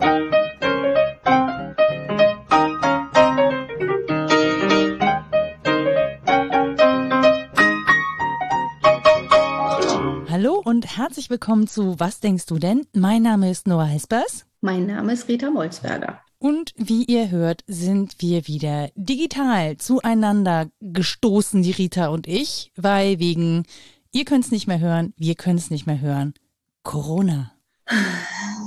Hallo und herzlich willkommen zu Was denkst du denn? Mein Name ist Noah Hespers. Mein Name ist Rita Molzberger. Und wie ihr hört, sind wir wieder digital zueinander gestoßen, die Rita und ich, weil wegen, ihr könnt es nicht mehr hören, wir können es nicht mehr hören, Corona.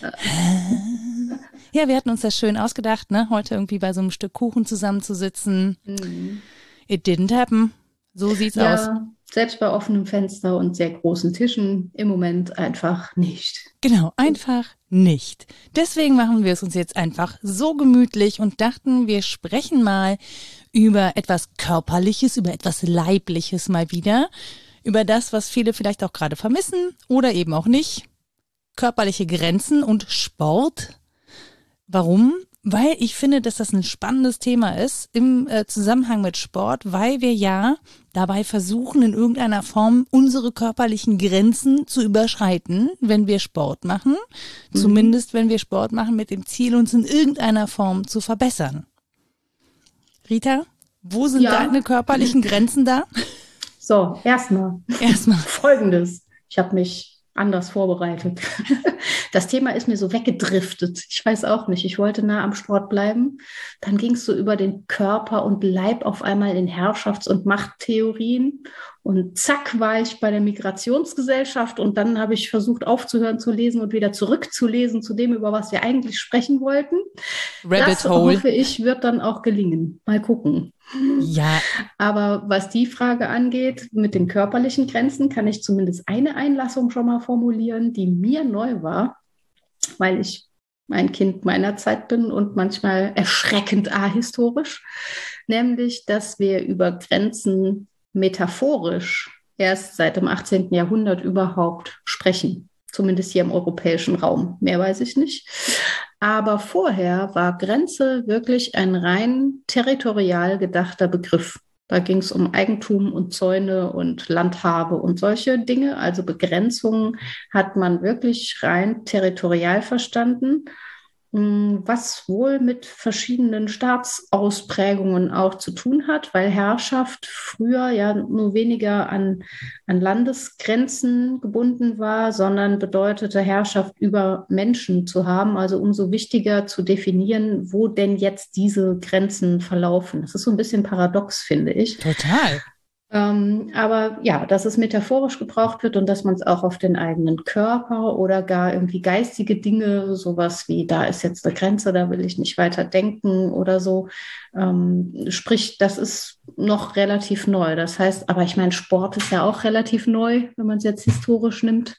ja, wir hatten uns das schön ausgedacht, ne? Heute irgendwie bei so einem Stück Kuchen zusammenzusitzen. Mhm. It didn't happen. So sieht's ja, aus. Selbst bei offenem Fenster und sehr großen Tischen im Moment einfach nicht. Genau, einfach nicht. Deswegen machen wir es uns jetzt einfach so gemütlich und dachten, wir sprechen mal über etwas Körperliches, über etwas Leibliches mal wieder, über das, was viele vielleicht auch gerade vermissen oder eben auch nicht. Körperliche Grenzen und Sport. Warum? Weil ich finde, dass das ein spannendes Thema ist im äh, Zusammenhang mit Sport, weil wir ja dabei versuchen, in irgendeiner Form unsere körperlichen Grenzen zu überschreiten, wenn wir Sport machen. Mhm. Zumindest wenn wir Sport machen mit dem Ziel, uns in irgendeiner Form zu verbessern. Rita, wo sind ja. deine körperlichen Grenzen da? So, erstmal. Erstmal. Folgendes. Ich habe mich anders vorbereitet. Das Thema ist mir so weggedriftet. Ich weiß auch nicht. Ich wollte nah am Sport bleiben. Dann ging es so über den Körper und Leib auf einmal in Herrschafts- und Machttheorien. Und zack war ich bei der Migrationsgesellschaft und dann habe ich versucht aufzuhören zu lesen und wieder zurückzulesen zu dem, über was wir eigentlich sprechen wollten. Rabbit das Hole. hoffe ich, wird dann auch gelingen. Mal gucken. Ja. Aber was die Frage angeht, mit den körperlichen Grenzen, kann ich zumindest eine Einlassung schon mal formulieren, die mir neu war, weil ich ein Kind meiner Zeit bin und manchmal erschreckend ahistorisch, nämlich, dass wir über Grenzen metaphorisch erst seit dem 18. Jahrhundert überhaupt sprechen. Zumindest hier im europäischen Raum. Mehr weiß ich nicht. Aber vorher war Grenze wirklich ein rein territorial gedachter Begriff. Da ging es um Eigentum und Zäune und Landhabe und solche Dinge. Also Begrenzungen hat man wirklich rein territorial verstanden. Hm, was wohl mit verschiedenen Staatsausprägungen auch zu tun hat, weil Herrschaft früher ja nur weniger an, an Landesgrenzen gebunden war, sondern bedeutete Herrschaft über Menschen zu haben. Also umso wichtiger zu definieren, wo denn jetzt diese Grenzen verlaufen. Das ist so ein bisschen paradox, finde ich. Total. Ähm, aber ja, dass es metaphorisch gebraucht wird und dass man es auch auf den eigenen Körper oder gar irgendwie geistige Dinge, sowas wie da ist jetzt eine Grenze, da will ich nicht weiter denken oder so, ähm, sprich, das ist noch relativ neu. Das heißt, aber ich meine, Sport ist ja auch relativ neu, wenn man es jetzt historisch nimmt.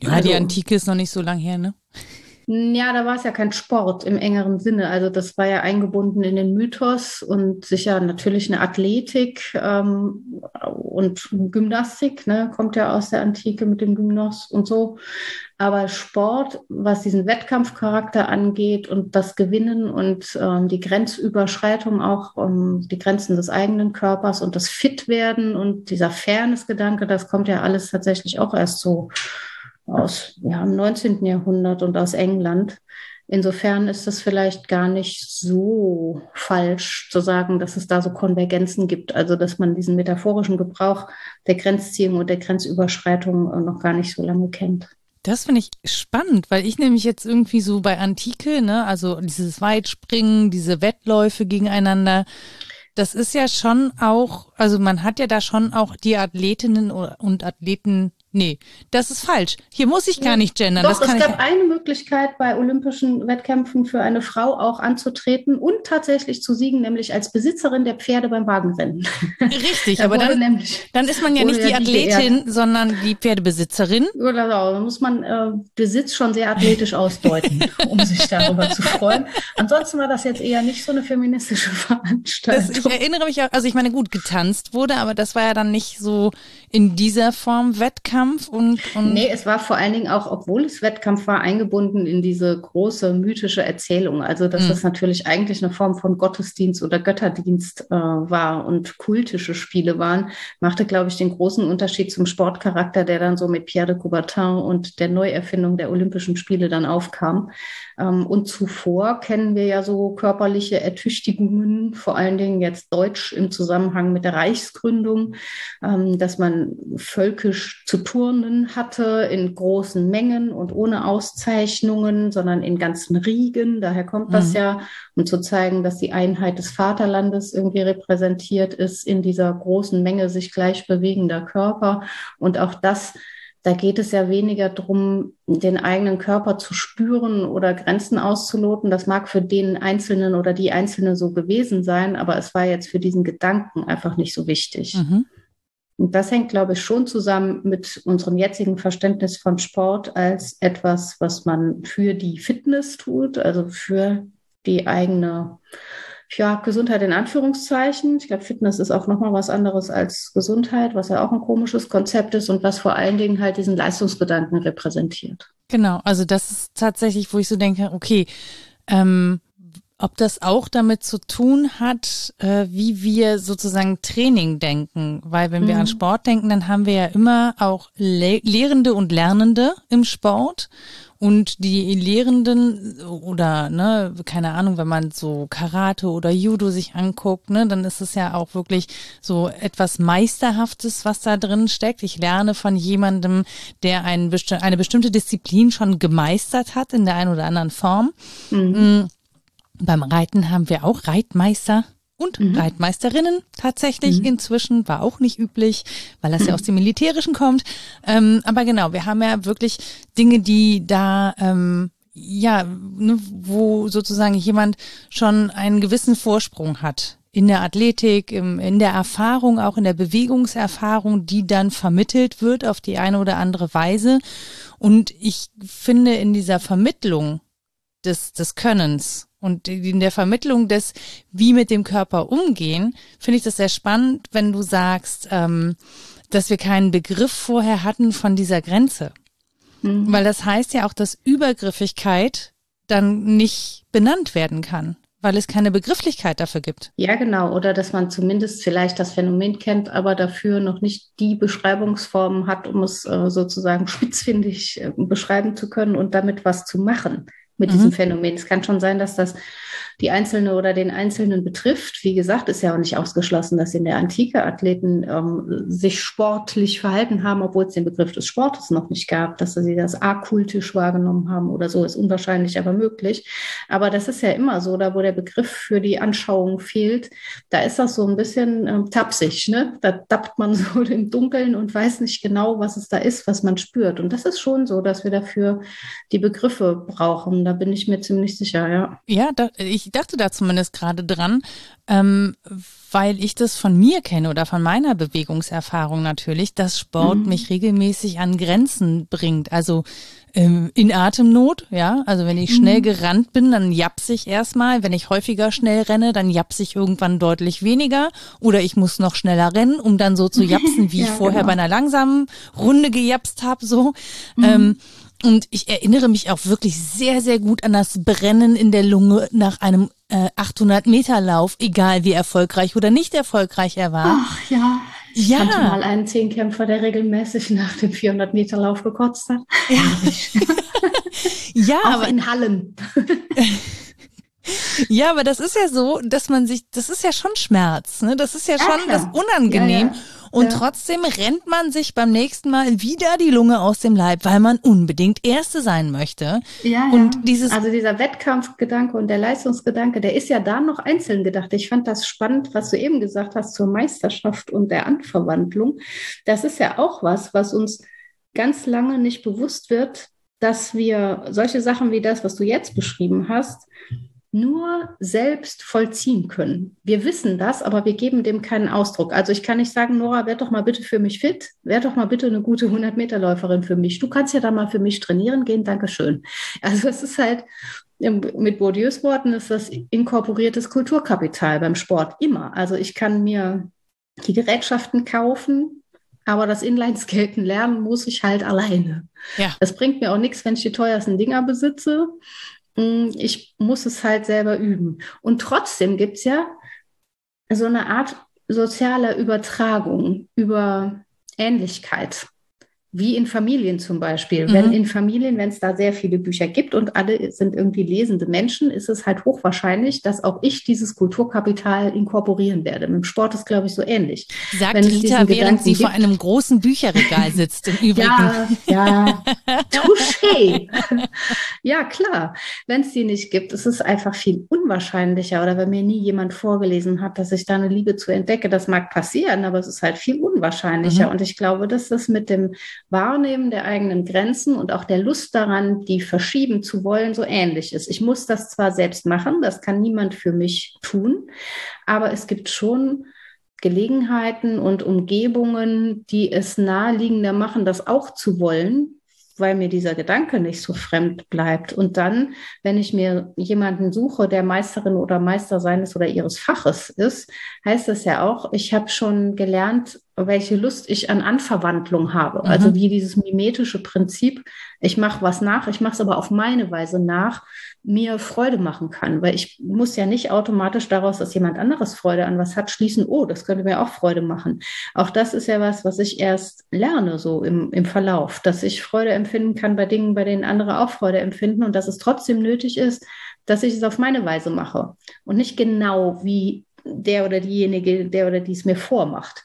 Ja, also, die Antike ist noch nicht so lang her, ne? Ja, da war es ja kein Sport im engeren Sinne. Also das war ja eingebunden in den Mythos und sicher natürlich eine Athletik ähm, und Gymnastik, ne, kommt ja aus der Antike mit dem Gymnos und so. Aber Sport, was diesen Wettkampfcharakter angeht und das Gewinnen und ähm, die Grenzüberschreitung auch, um die Grenzen des eigenen Körpers und das Fitwerden und dieser Fairness-Gedanke, das kommt ja alles tatsächlich auch erst so aus ja, im 19. Jahrhundert und aus England. Insofern ist es vielleicht gar nicht so falsch zu sagen, dass es da so Konvergenzen gibt, also dass man diesen metaphorischen Gebrauch der Grenzziehung und der Grenzüberschreitung äh, noch gar nicht so lange kennt. Das finde ich spannend, weil ich nämlich jetzt irgendwie so bei Antike, ne, also dieses Weitspringen, diese Wettläufe gegeneinander, das ist ja schon auch, also man hat ja da schon auch die Athletinnen und Athleten Nee, das ist falsch. Hier muss ich gar nicht gendern. Doch, es gab eine Möglichkeit bei olympischen Wettkämpfen für eine Frau auch anzutreten und tatsächlich zu siegen, nämlich als Besitzerin der Pferde beim Wagenrennen. Richtig, aber dann, dann ist man ja nicht die Athletin, die sondern die Pferdebesitzerin. Genau, da muss man äh, Besitz schon sehr athletisch ausdeuten, um sich darüber zu freuen. Ansonsten war das jetzt eher nicht so eine feministische Veranstaltung. Das, ich erinnere mich, also ich meine, gut, getanzt wurde, aber das war ja dann nicht so in dieser Form Wettkampf Wettkampf und, und. Nee, es war vor allen Dingen auch, obwohl es Wettkampf war, eingebunden in diese große mythische Erzählung. Also, dass mhm. das natürlich eigentlich eine Form von Gottesdienst oder Götterdienst äh, war und kultische Spiele waren, machte, glaube ich, den großen Unterschied zum Sportcharakter, der dann so mit Pierre de Coubertin und der Neuerfindung der Olympischen Spiele dann aufkam. Ähm, und zuvor kennen wir ja so körperliche Ertüchtigungen, vor allen Dingen jetzt Deutsch im Zusammenhang mit der Reichsgründung, ähm, dass man völkisch zu turnen hatte in großen Mengen und ohne Auszeichnungen, sondern in ganzen Riegen. Daher kommt das mhm. ja, um zu zeigen, dass die Einheit des Vaterlandes irgendwie repräsentiert ist in dieser großen Menge sich gleich bewegender Körper. Und auch das da geht es ja weniger darum, den eigenen Körper zu spüren oder Grenzen auszuloten. Das mag für den Einzelnen oder die Einzelne so gewesen sein, aber es war jetzt für diesen Gedanken einfach nicht so wichtig. Mhm. Und das hängt, glaube ich, schon zusammen mit unserem jetzigen Verständnis von Sport als etwas, was man für die Fitness tut, also für die eigene ja, Gesundheit in Anführungszeichen. Ich glaube, Fitness ist auch nochmal was anderes als Gesundheit, was ja auch ein komisches Konzept ist und was vor allen Dingen halt diesen Leistungsgedanken repräsentiert. Genau, also das ist tatsächlich, wo ich so denke, okay, ähm, ob das auch damit zu tun hat, äh, wie wir sozusagen Training denken. Weil wenn wir mhm. an Sport denken, dann haben wir ja immer auch Le Lehrende und Lernende im Sport. Und die Lehrenden oder, ne, keine Ahnung, wenn man so Karate oder Judo sich anguckt, ne, dann ist es ja auch wirklich so etwas Meisterhaftes, was da drin steckt. Ich lerne von jemandem, der ein besti eine bestimmte Disziplin schon gemeistert hat in der einen oder anderen Form. Mhm. Mm, beim Reiten haben wir auch Reitmeister und mhm. Reitmeisterinnen tatsächlich mhm. inzwischen, war auch nicht üblich, weil das ja aus dem Militärischen kommt. Ähm, aber genau, wir haben ja wirklich Dinge, die da, ähm, ja, ne, wo sozusagen jemand schon einen gewissen Vorsprung hat in der Athletik, im, in der Erfahrung, auch in der Bewegungserfahrung, die dann vermittelt wird auf die eine oder andere Weise. Und ich finde in dieser Vermittlung des, des Könnens und in der Vermittlung des, wie mit dem Körper umgehen, finde ich das sehr spannend, wenn du sagst, ähm, dass wir keinen Begriff vorher hatten von dieser Grenze. Mhm. Weil das heißt ja auch, dass Übergriffigkeit dann nicht benannt werden kann, weil es keine Begrifflichkeit dafür gibt. Ja, genau. Oder dass man zumindest vielleicht das Phänomen kennt, aber dafür noch nicht die Beschreibungsform hat, um es äh, sozusagen spitzfindig äh, beschreiben zu können und damit was zu machen mit mhm. diesem Phänomen. Es kann schon sein, dass das die Einzelne oder den Einzelnen betrifft. Wie gesagt, ist ja auch nicht ausgeschlossen, dass in der Antike Athleten ähm, sich sportlich verhalten haben, obwohl es den Begriff des Sportes noch nicht gab, dass sie das akultisch wahrgenommen haben oder so, ist unwahrscheinlich, aber möglich. Aber das ist ja immer so, da wo der Begriff für die Anschauung fehlt, da ist das so ein bisschen ähm, tapsig, ne? Da tappt man so im Dunkeln und weiß nicht genau, was es da ist, was man spürt. Und das ist schon so, dass wir dafür die Begriffe brauchen. Da bin ich mir ziemlich sicher, ja. Ja, da, ich ich dachte da zumindest gerade dran, ähm, weil ich das von mir kenne oder von meiner Bewegungserfahrung natürlich, dass Sport mhm. mich regelmäßig an Grenzen bringt. Also ähm, in Atemnot, ja. Also wenn ich schnell mhm. gerannt bin, dann japse ich erstmal. Wenn ich häufiger schnell renne, dann japse ich irgendwann deutlich weniger. Oder ich muss noch schneller rennen, um dann so zu japsen, wie ja, ich vorher genau. bei einer langsamen Runde gejapst habe. So. Mhm. Ähm, und ich erinnere mich auch wirklich sehr, sehr gut an das Brennen in der Lunge nach einem äh, 800 Meter Lauf, egal wie erfolgreich oder nicht erfolgreich er war. Ach ja. Ich ja. kannte mal einen Zehnkämpfer, der regelmäßig nach dem 400 Meter Lauf gekotzt hat. Ja, ja auch aber in Hallen. Ja, aber das ist ja so, dass man sich, das ist ja schon Schmerz, ne? Das ist ja schon ja, das unangenehm. Ja, ja. Und trotzdem rennt man sich beim nächsten Mal wieder die Lunge aus dem Leib, weil man unbedingt Erste sein möchte. Ja, und dieses also dieser Wettkampfgedanke und der Leistungsgedanke, der ist ja da noch einzeln gedacht. Ich fand das spannend, was du eben gesagt hast zur Meisterschaft und der Anverwandlung. Das ist ja auch was, was uns ganz lange nicht bewusst wird, dass wir solche Sachen wie das, was du jetzt beschrieben hast, nur selbst vollziehen können. Wir wissen das, aber wir geben dem keinen Ausdruck. Also ich kann nicht sagen, Nora, werd doch mal bitte für mich fit, werd doch mal bitte eine gute 100-Meter-Läuferin für mich. Du kannst ja da mal für mich trainieren gehen, Dankeschön. Also es ist halt, mit Bourdieus Worten ist das inkorporiertes Kulturkapital beim Sport immer. Also ich kann mir die Gerätschaften kaufen, aber das Inlineskaten lernen muss ich halt alleine. Ja. Das bringt mir auch nichts, wenn ich die teuersten Dinger besitze. Mm, ich muss es halt selber üben. Und trotzdem gibt es ja so eine Art sozialer Übertragung über Ähnlichkeit wie in Familien zum Beispiel. Mhm. Wenn in Familien, wenn es da sehr viele Bücher gibt und alle sind irgendwie lesende Menschen, ist es halt hochwahrscheinlich, dass auch ich dieses Kulturkapital inkorporieren werde. Mit dem Sport ist, glaube ich, so ähnlich. Sagt wenn Rita, während sie gibt, vor einem großen Bücherregal sitzt, im Übrigen. Ja, ja, touché. Ja, klar. Wenn es die nicht gibt, ist es einfach viel unwahrscheinlicher. Oder wenn mir nie jemand vorgelesen hat, dass ich da eine Liebe zu entdecke, das mag passieren, aber es ist halt viel unwahrscheinlicher. Mhm. Und ich glaube, dass das mit dem Wahrnehmen der eigenen Grenzen und auch der Lust daran, die verschieben zu wollen, so ähnlich ist. Ich muss das zwar selbst machen, das kann niemand für mich tun, aber es gibt schon Gelegenheiten und Umgebungen, die es naheliegender machen, das auch zu wollen, weil mir dieser Gedanke nicht so fremd bleibt. Und dann, wenn ich mir jemanden suche, der Meisterin oder Meister seines oder ihres Faches ist, heißt das ja auch, ich habe schon gelernt, welche Lust ich an Anverwandlung habe. Mhm. Also wie dieses mimetische Prinzip, ich mache was nach, ich mache es aber auf meine Weise nach, mir Freude machen kann. Weil ich muss ja nicht automatisch daraus, dass jemand anderes Freude an was hat, schließen, oh, das könnte mir auch Freude machen. Auch das ist ja was, was ich erst lerne, so im, im Verlauf, dass ich Freude empfinden kann bei Dingen, bei denen andere auch Freude empfinden und dass es trotzdem nötig ist, dass ich es auf meine Weise mache und nicht genau wie der oder diejenige, der oder die es mir vormacht.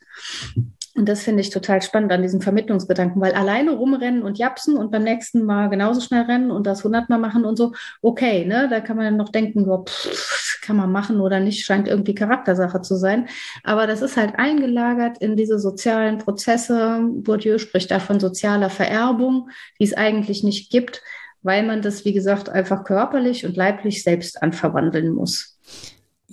Und das finde ich total spannend an diesem Vermittlungsgedanken, weil alleine rumrennen und japsen und beim nächsten Mal genauso schnell rennen und das hundertmal machen und so, okay, ne, da kann man dann noch denken, oh, pff, kann man machen oder nicht, scheint irgendwie Charaktersache zu sein. Aber das ist halt eingelagert in diese sozialen Prozesse. Bourdieu spricht da von sozialer Vererbung, die es eigentlich nicht gibt, weil man das, wie gesagt, einfach körperlich und leiblich selbst anverwandeln muss.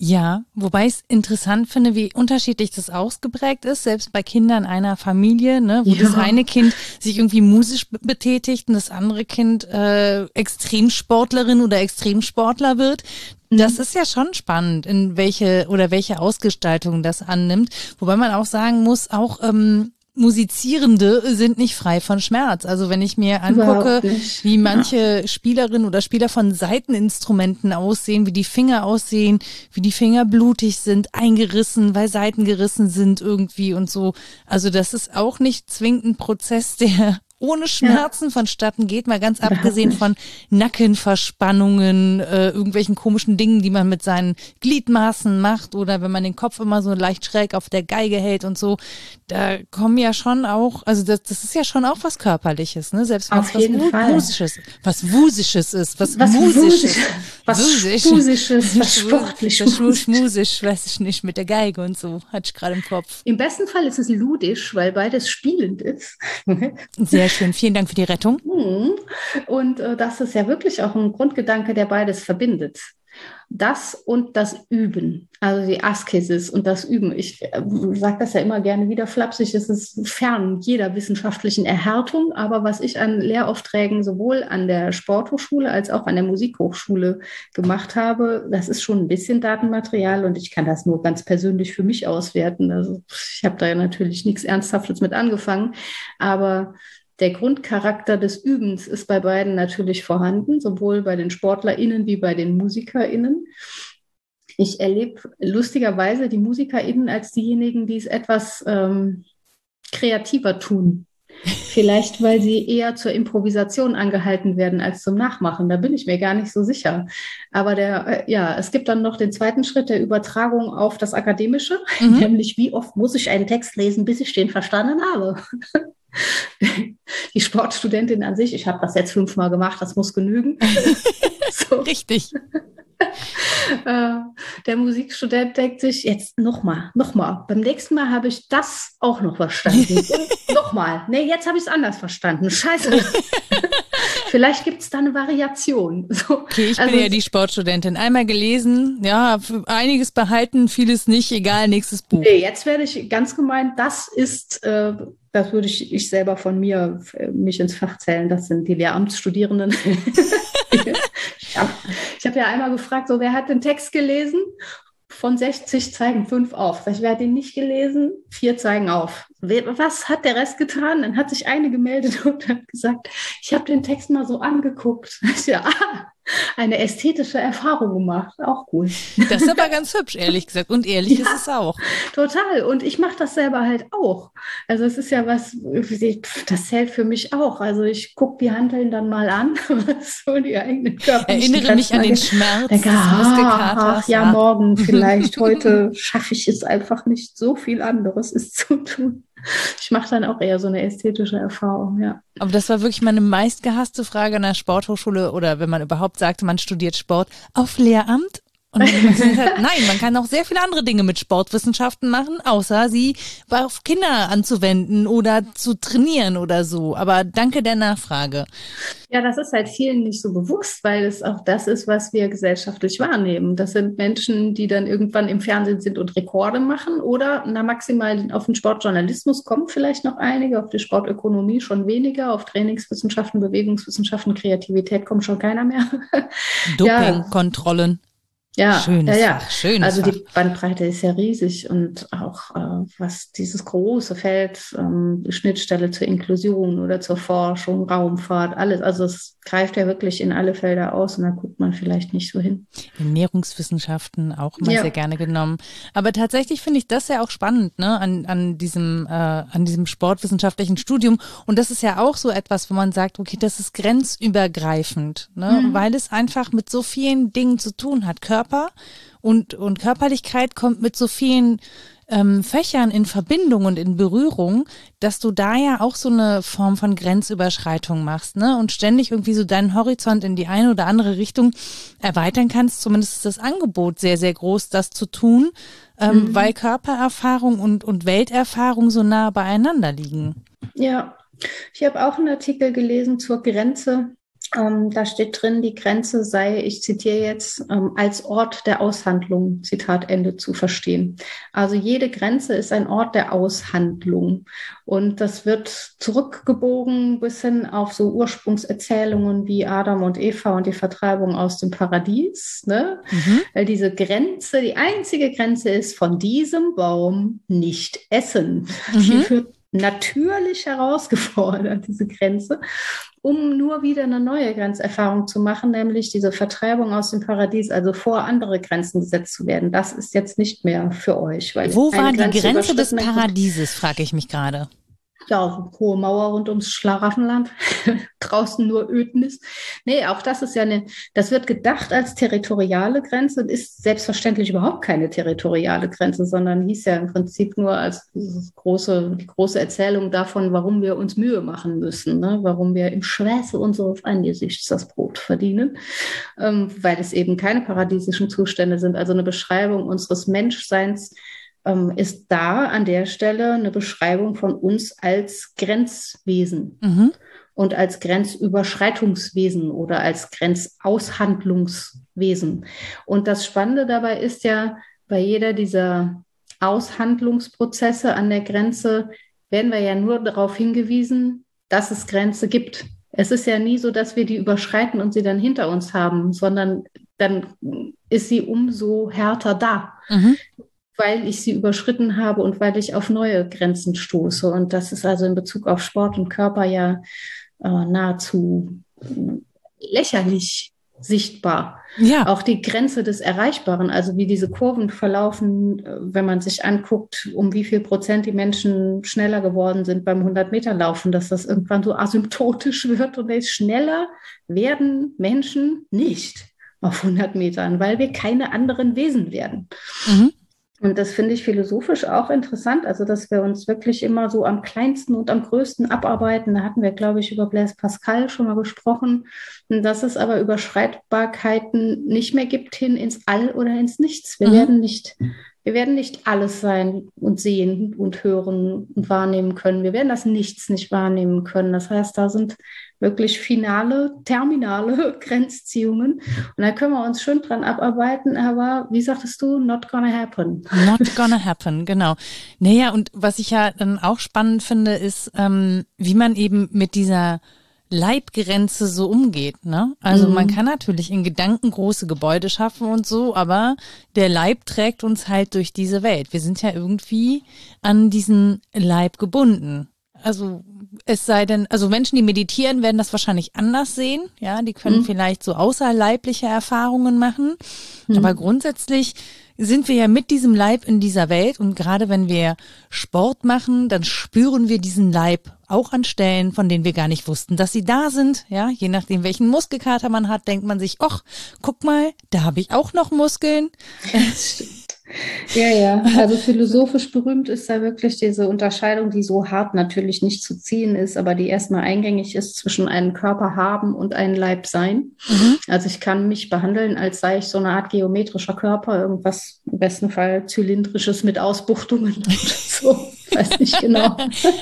Ja, wobei ich es interessant finde, wie unterschiedlich das ausgeprägt ist, selbst bei Kindern einer Familie, ne, wo ja. das eine Kind sich irgendwie musisch betätigt und das andere Kind äh, Extremsportlerin oder Extremsportler wird. Das mhm. ist ja schon spannend, in welche oder welche Ausgestaltung das annimmt. Wobei man auch sagen muss, auch ähm, Musizierende sind nicht frei von Schmerz. Also wenn ich mir angucke, wie manche. Spielerinnen oder Spieler von Seiteninstrumenten aussehen, wie die Finger aussehen, wie die Finger blutig sind, eingerissen, weil Seiten gerissen sind irgendwie und so. Also das ist auch nicht zwingend ein Prozess, der ohne Schmerzen ja. vonstatten geht, mal ganz abgesehen von Nackenverspannungen, äh, irgendwelchen komischen Dingen, die man mit seinen Gliedmaßen macht oder wenn man den Kopf immer so leicht schräg auf der Geige hält und so, da kommen ja schon auch, also das, das ist ja schon auch was Körperliches, ne? Selbst wenn es was Musisches, was Wusisches ist, was, was Musisches, was Musisches, was Sportliches. Was Schmusisch, weiß ich nicht, mit der Geige und so, hatte ich gerade im Kopf. Im besten Fall ist es ludisch, weil beides spielend ist. Sehr schön. Vielen Dank für die Rettung. Mhm. Und äh, das ist ja wirklich auch ein Grundgedanke, der beides verbindet. Das und das Üben, also die Askesis und das Üben. Ich äh, sage das ja immer gerne wieder flapsig, es ist fern jeder wissenschaftlichen Erhärtung, aber was ich an Lehraufträgen sowohl an der Sporthochschule als auch an der Musikhochschule gemacht habe, das ist schon ein bisschen Datenmaterial und ich kann das nur ganz persönlich für mich auswerten. Also ich habe da ja natürlich nichts Ernsthaftes mit angefangen, aber der Grundcharakter des Übens ist bei beiden natürlich vorhanden, sowohl bei den SportlerInnen wie bei den MusikerInnen. Ich erlebe lustigerweise die MusikerInnen als diejenigen, die es etwas ähm, kreativer tun. Vielleicht, weil sie eher zur Improvisation angehalten werden als zum Nachmachen. Da bin ich mir gar nicht so sicher. Aber der, äh, ja, es gibt dann noch den zweiten Schritt der Übertragung auf das Akademische, mhm. nämlich wie oft muss ich einen Text lesen, bis ich den verstanden habe. die Sportstudentin an sich, ich habe das jetzt fünfmal gemacht, das muss genügen. so. Richtig. Äh, der Musikstudent denkt sich, jetzt nochmal, nochmal. Beim nächsten Mal habe ich das auch noch verstanden. nochmal. Nee, jetzt habe ich es anders verstanden. Scheiße. Vielleicht gibt es da eine Variation. So, okay, ich also, bin ja die Sportstudentin. Einmal gelesen, ja, einiges behalten, vieles nicht, egal, nächstes Buch. Nee, jetzt werde ich ganz gemeint, das ist, äh, das würde ich, ich selber von mir äh, mich ins Fach zählen, das sind die Lehramtsstudierenden. ich habe hab ja einmal gefragt, so wer hat den Text gelesen? von 60 zeigen fünf auf. Ich werde ihn nicht gelesen, vier zeigen auf. Was hat der Rest getan? Dann hat sich eine gemeldet und hat gesagt, ich habe den Text mal so angeguckt. Ja, eine ästhetische Erfahrung gemacht. Auch cool. Das ist aber ganz hübsch, ehrlich gesagt. Und ehrlich ja, ist es auch. Total. Und ich mache das selber halt auch. Also es ist ja was, das zählt für mich auch. Also ich gucke die Handeln dann mal an, was so die eigenen Körper. Erinnere mich an den Schmerz denke, ach, ja, morgen vielleicht. Heute schaffe ich es einfach nicht, so viel anderes ist zu tun. Ich mache dann auch eher so eine ästhetische Erfahrung, ja. Aber das war wirklich meine meistgehasste Frage an der Sporthochschule oder wenn man überhaupt sagte, man studiert Sport auf Lehramt und hat, nein, man kann auch sehr viele andere Dinge mit Sportwissenschaften machen, außer sie auf Kinder anzuwenden oder zu trainieren oder so. Aber danke der Nachfrage. Ja, das ist halt vielen nicht so bewusst, weil es auch das ist, was wir gesellschaftlich wahrnehmen. Das sind Menschen, die dann irgendwann im Fernsehen sind und Rekorde machen oder na maximal auf den Sportjournalismus kommen vielleicht noch einige, auf die Sportökonomie schon weniger, auf Trainingswissenschaften, Bewegungswissenschaften, Kreativität kommt schon keiner mehr. Dopingkontrollen. Ja, schönes ja, ja. Fach, schönes also die Bandbreite ist ja riesig und auch äh, was dieses große Feld, ähm, Schnittstelle zur Inklusion oder zur Forschung, Raumfahrt, alles. Also es greift ja wirklich in alle Felder aus und da guckt man vielleicht nicht so hin. Ernährungswissenschaften auch immer ja. sehr gerne genommen. Aber tatsächlich finde ich das ja auch spannend, ne, an, an diesem, äh, an diesem sportwissenschaftlichen Studium. Und das ist ja auch so etwas, wo man sagt, okay, das ist grenzübergreifend, ne, mhm. weil es einfach mit so vielen Dingen zu tun hat. Körper Körper und, und Körperlichkeit kommt mit so vielen ähm, Fächern in Verbindung und in Berührung, dass du da ja auch so eine Form von Grenzüberschreitung machst, ne? Und ständig irgendwie so deinen Horizont in die eine oder andere Richtung erweitern kannst. Zumindest ist das Angebot sehr, sehr groß, das zu tun, ähm, mhm. weil Körpererfahrung und, und Welterfahrung so nah beieinander liegen. Ja, ich habe auch einen Artikel gelesen zur Grenze ähm, da steht drin, die Grenze sei, ich zitiere jetzt, ähm, als Ort der Aushandlung, Zitat Ende, zu verstehen. Also jede Grenze ist ein Ort der Aushandlung. Und das wird zurückgebogen bis hin auf so Ursprungserzählungen wie Adam und Eva und die Vertreibung aus dem Paradies. Ne? Mhm. Weil diese Grenze, die einzige Grenze ist, von diesem Baum nicht essen. Mhm. Die wird natürlich herausgefordert, diese Grenze, um nur wieder eine neue Grenzerfahrung zu machen, nämlich diese Vertreibung aus dem Paradies, also vor andere Grenzen gesetzt zu werden. Das ist jetzt nicht mehr für euch. Wo war die Grenze des Paradieses, frage ich mich gerade ja, so hohe Mauer rund ums Schlaraffenland, draußen nur Ödnis. Nee, auch das ist ja eine, das wird gedacht als territoriale Grenze und ist selbstverständlich überhaupt keine territoriale Grenze, sondern hieß ja im Prinzip nur als große, die große Erzählung davon, warum wir uns Mühe machen müssen, ne? warum wir im Schweiße unseres Angesichts das Brot verdienen, ähm, weil es eben keine paradiesischen Zustände sind, also eine Beschreibung unseres Menschseins, ähm, ist da an der Stelle eine Beschreibung von uns als Grenzwesen mhm. und als Grenzüberschreitungswesen oder als Grenzaushandlungswesen. Und das Spannende dabei ist ja, bei jeder dieser Aushandlungsprozesse an der Grenze werden wir ja nur darauf hingewiesen, dass es Grenze gibt. Es ist ja nie so, dass wir die überschreiten und sie dann hinter uns haben, sondern dann ist sie umso härter da. Mhm weil ich sie überschritten habe und weil ich auf neue Grenzen stoße. Und das ist also in Bezug auf Sport und Körper ja äh, nahezu lächerlich sichtbar. Ja. Auch die Grenze des Erreichbaren, also wie diese Kurven verlaufen, äh, wenn man sich anguckt, um wie viel Prozent die Menschen schneller geworden sind beim 100-Meter-Laufen, dass das irgendwann so asymptotisch wird und schneller werden Menschen nicht auf 100 Metern, weil wir keine anderen Wesen werden. Mhm. Und das finde ich philosophisch auch interessant, also dass wir uns wirklich immer so am kleinsten und am größten abarbeiten. Da hatten wir, glaube ich, über Blaise Pascal schon mal gesprochen, und dass es aber Überschreitbarkeiten nicht mehr gibt hin ins All oder ins Nichts. Wir mhm. werden nicht wir werden nicht alles sein und sehen und hören und wahrnehmen können. Wir werden das Nichts nicht wahrnehmen können. Das heißt, da sind wirklich finale, terminale Grenzziehungen. Und da können wir uns schön dran abarbeiten. Aber wie sagtest du, not gonna happen. Not gonna happen, genau. Naja, und was ich ja dann auch spannend finde, ist, ähm, wie man eben mit dieser Leibgrenze so umgeht. Ne? Also mhm. man kann natürlich in Gedanken große Gebäude schaffen und so, aber der Leib trägt uns halt durch diese Welt. Wir sind ja irgendwie an diesen Leib gebunden. Also es sei denn, also Menschen, die meditieren, werden das wahrscheinlich anders sehen. Ja, die können mhm. vielleicht so außerleibliche Erfahrungen machen. Mhm. Aber grundsätzlich sind wir ja mit diesem Leib in dieser Welt und gerade wenn wir Sport machen, dann spüren wir diesen Leib auch an Stellen, von denen wir gar nicht wussten, dass sie da sind. Ja, je nachdem, welchen Muskelkater man hat, denkt man sich, ach, guck mal, da habe ich auch noch Muskeln. Ja, ja. Also philosophisch berühmt ist da wirklich diese Unterscheidung, die so hart natürlich nicht zu ziehen ist, aber die erstmal eingängig ist zwischen einem Körper haben und einem Leib sein. Mhm. Also ich kann mich behandeln, als sei ich so eine Art geometrischer Körper, irgendwas im besten Fall zylindrisches mit Ausbuchtungen und so. Weiß nicht genau.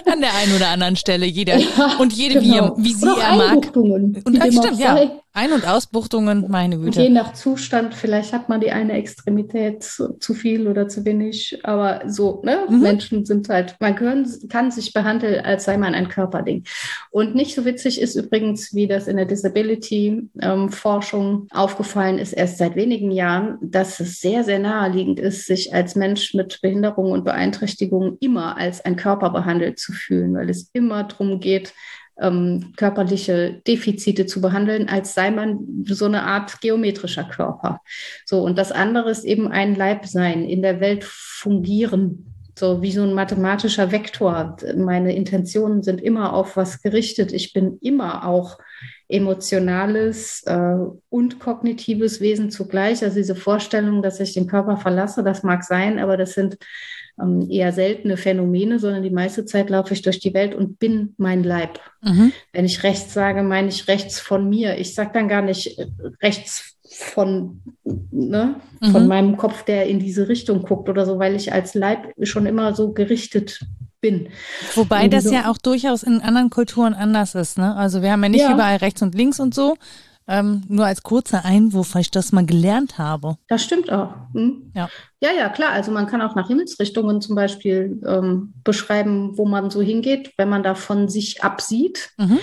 An der einen oder anderen Stelle jeder. Ja, und jede, genau. wie, wie sie er mag. Und das stimmt, ja. Ein- und Ausbuchtungen, meine Güte. Je nach Zustand, vielleicht hat man die eine Extremität zu, zu viel oder zu wenig, aber so, ne? Mhm. Menschen sind halt, man können, kann sich behandeln, als sei man ein Körperding. Und nicht so witzig ist übrigens, wie das in der Disability-Forschung ähm, aufgefallen ist, erst seit wenigen Jahren, dass es sehr, sehr naheliegend ist, sich als Mensch mit Behinderung und Beeinträchtigung immer als ein Körper behandelt zu fühlen, weil es immer darum geht, ähm, körperliche Defizite zu behandeln, als sei man so eine Art geometrischer Körper. So, und das andere ist eben ein Leib sein, in der Welt fungieren, so wie so ein mathematischer Vektor. Meine Intentionen sind immer auf was gerichtet. Ich bin immer auch emotionales äh, und kognitives Wesen zugleich. Also diese Vorstellung, dass ich den Körper verlasse, das mag sein, aber das sind ähm, eher seltene Phänomene, sondern die meiste Zeit laufe ich durch die Welt und bin mein Leib. Mhm. Wenn ich rechts sage, meine ich rechts von mir. Ich sage dann gar nicht rechts von, ne, mhm. von meinem Kopf, der in diese Richtung guckt oder so, weil ich als Leib schon immer so gerichtet bin. Wobei das ja auch durchaus in anderen Kulturen anders ist. Ne? Also wir haben ja nicht ja. überall rechts und links und so, ähm, nur als kurzer Einwurf, weil ich das mal gelernt habe. Das stimmt auch. Hm? Ja. ja, ja, klar. Also man kann auch nach Himmelsrichtungen zum Beispiel ähm, beschreiben, wo man so hingeht, wenn man da von sich absieht. Mhm.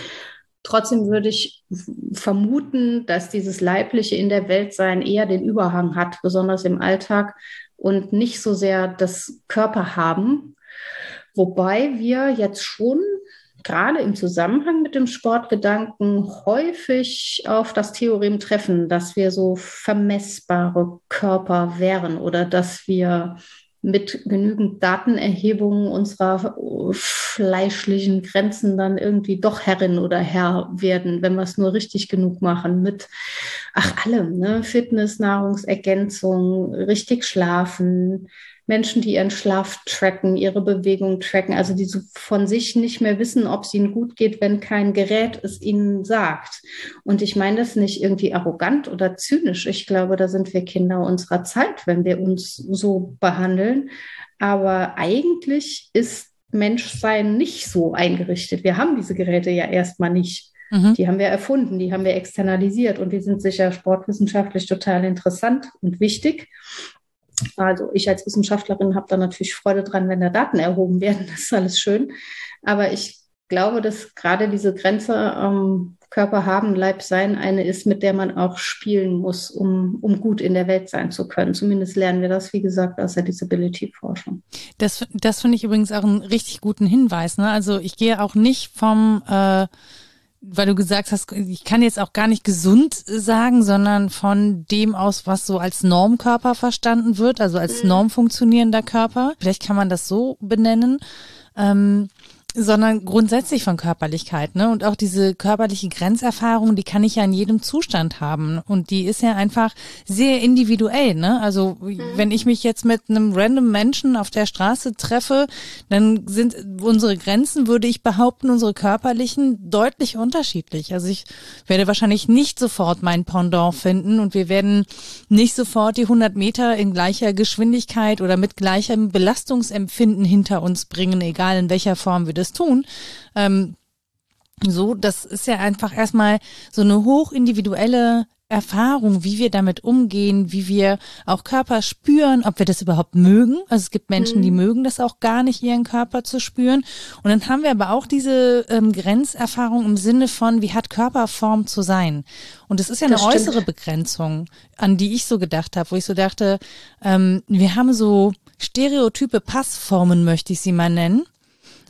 Trotzdem würde ich vermuten, dass dieses Leibliche in der Welt sein eher den Überhang hat, besonders im Alltag und nicht so sehr das Körper haben. Wobei wir jetzt schon gerade im Zusammenhang mit dem Sportgedanken häufig auf das Theorem treffen, dass wir so vermessbare Körper wären oder dass wir mit genügend Datenerhebungen unserer fleischlichen Grenzen dann irgendwie doch Herrin oder Herr werden, wenn wir es nur richtig genug machen mit, ach allem, ne? Fitness, Nahrungsergänzung, richtig schlafen, Menschen, die ihren Schlaf tracken, ihre Bewegung tracken, also die so von sich nicht mehr wissen, ob es ihnen gut geht, wenn kein Gerät es ihnen sagt. Und ich meine das nicht irgendwie arrogant oder zynisch. Ich glaube, da sind wir Kinder unserer Zeit, wenn wir uns so behandeln. Aber eigentlich ist Menschsein nicht so eingerichtet. Wir haben diese Geräte ja erstmal nicht. Mhm. Die haben wir erfunden, die haben wir externalisiert und die sind sicher sportwissenschaftlich total interessant und wichtig. Also ich als Wissenschaftlerin habe da natürlich Freude dran, wenn da Daten erhoben werden. Das ist alles schön. Aber ich glaube, dass gerade diese Grenze ähm, Körper haben, Leib sein eine ist, mit der man auch spielen muss, um, um gut in der Welt sein zu können. Zumindest lernen wir das, wie gesagt, aus der Disability-Forschung. Das, das finde ich übrigens auch einen richtig guten Hinweis. Ne? Also ich gehe auch nicht vom äh weil du gesagt hast, ich kann jetzt auch gar nicht gesund sagen, sondern von dem aus, was so als Normkörper verstanden wird, also als mhm. norm funktionierender Körper. Vielleicht kann man das so benennen. Ähm, sondern grundsätzlich von Körperlichkeit, ne? Und auch diese körperliche Grenzerfahrung, die kann ich ja in jedem Zustand haben. Und die ist ja einfach sehr individuell, ne? Also, mhm. wenn ich mich jetzt mit einem random Menschen auf der Straße treffe, dann sind unsere Grenzen, würde ich behaupten, unsere körperlichen deutlich unterschiedlich. Also ich werde wahrscheinlich nicht sofort mein Pendant finden und wir werden nicht sofort die 100 Meter in gleicher Geschwindigkeit oder mit gleichem Belastungsempfinden hinter uns bringen, egal in welcher Form wir das alles tun. Ähm, so, das ist ja einfach erstmal so eine hochindividuelle Erfahrung, wie wir damit umgehen, wie wir auch Körper spüren, ob wir das überhaupt mögen. Also es gibt Menschen, mhm. die mögen das auch gar nicht, ihren Körper zu spüren. Und dann haben wir aber auch diese ähm, Grenzerfahrung im Sinne von, wie hat Körperform zu sein? Und es ist ja eine äußere Begrenzung, an die ich so gedacht habe, wo ich so dachte, ähm, wir haben so stereotype Passformen, möchte ich sie mal nennen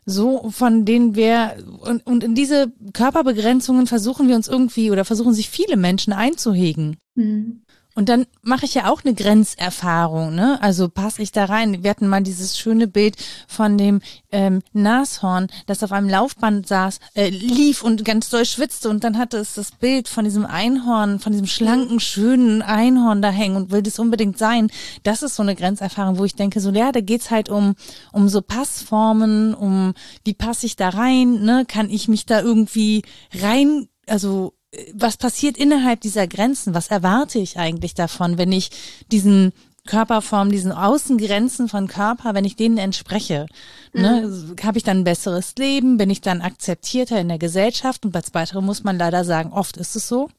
so von denen wir und, und in diese Körperbegrenzungen versuchen wir uns irgendwie oder versuchen sich viele Menschen einzuhegen. Mhm. Und dann mache ich ja auch eine Grenzerfahrung, ne? Also passe ich da rein. Wir hatten mal dieses schöne Bild von dem ähm, Nashorn, das auf einem Laufband saß, äh, lief und ganz doll schwitzte und dann hatte es das Bild von diesem Einhorn, von diesem schlanken, schönen Einhorn da hängen und will das unbedingt sein. Das ist so eine Grenzerfahrung, wo ich denke, so ja, da geht's halt um, um so Passformen, um wie passe ich da rein, ne? Kann ich mich da irgendwie rein, also was passiert innerhalb dieser Grenzen? Was erwarte ich eigentlich davon, wenn ich diesen Körperform, diesen Außengrenzen von Körper, wenn ich denen entspreche, ne, mhm. habe ich dann ein besseres Leben, bin ich dann akzeptierter in der Gesellschaft und als weitere muss man leider sagen, oft ist es so.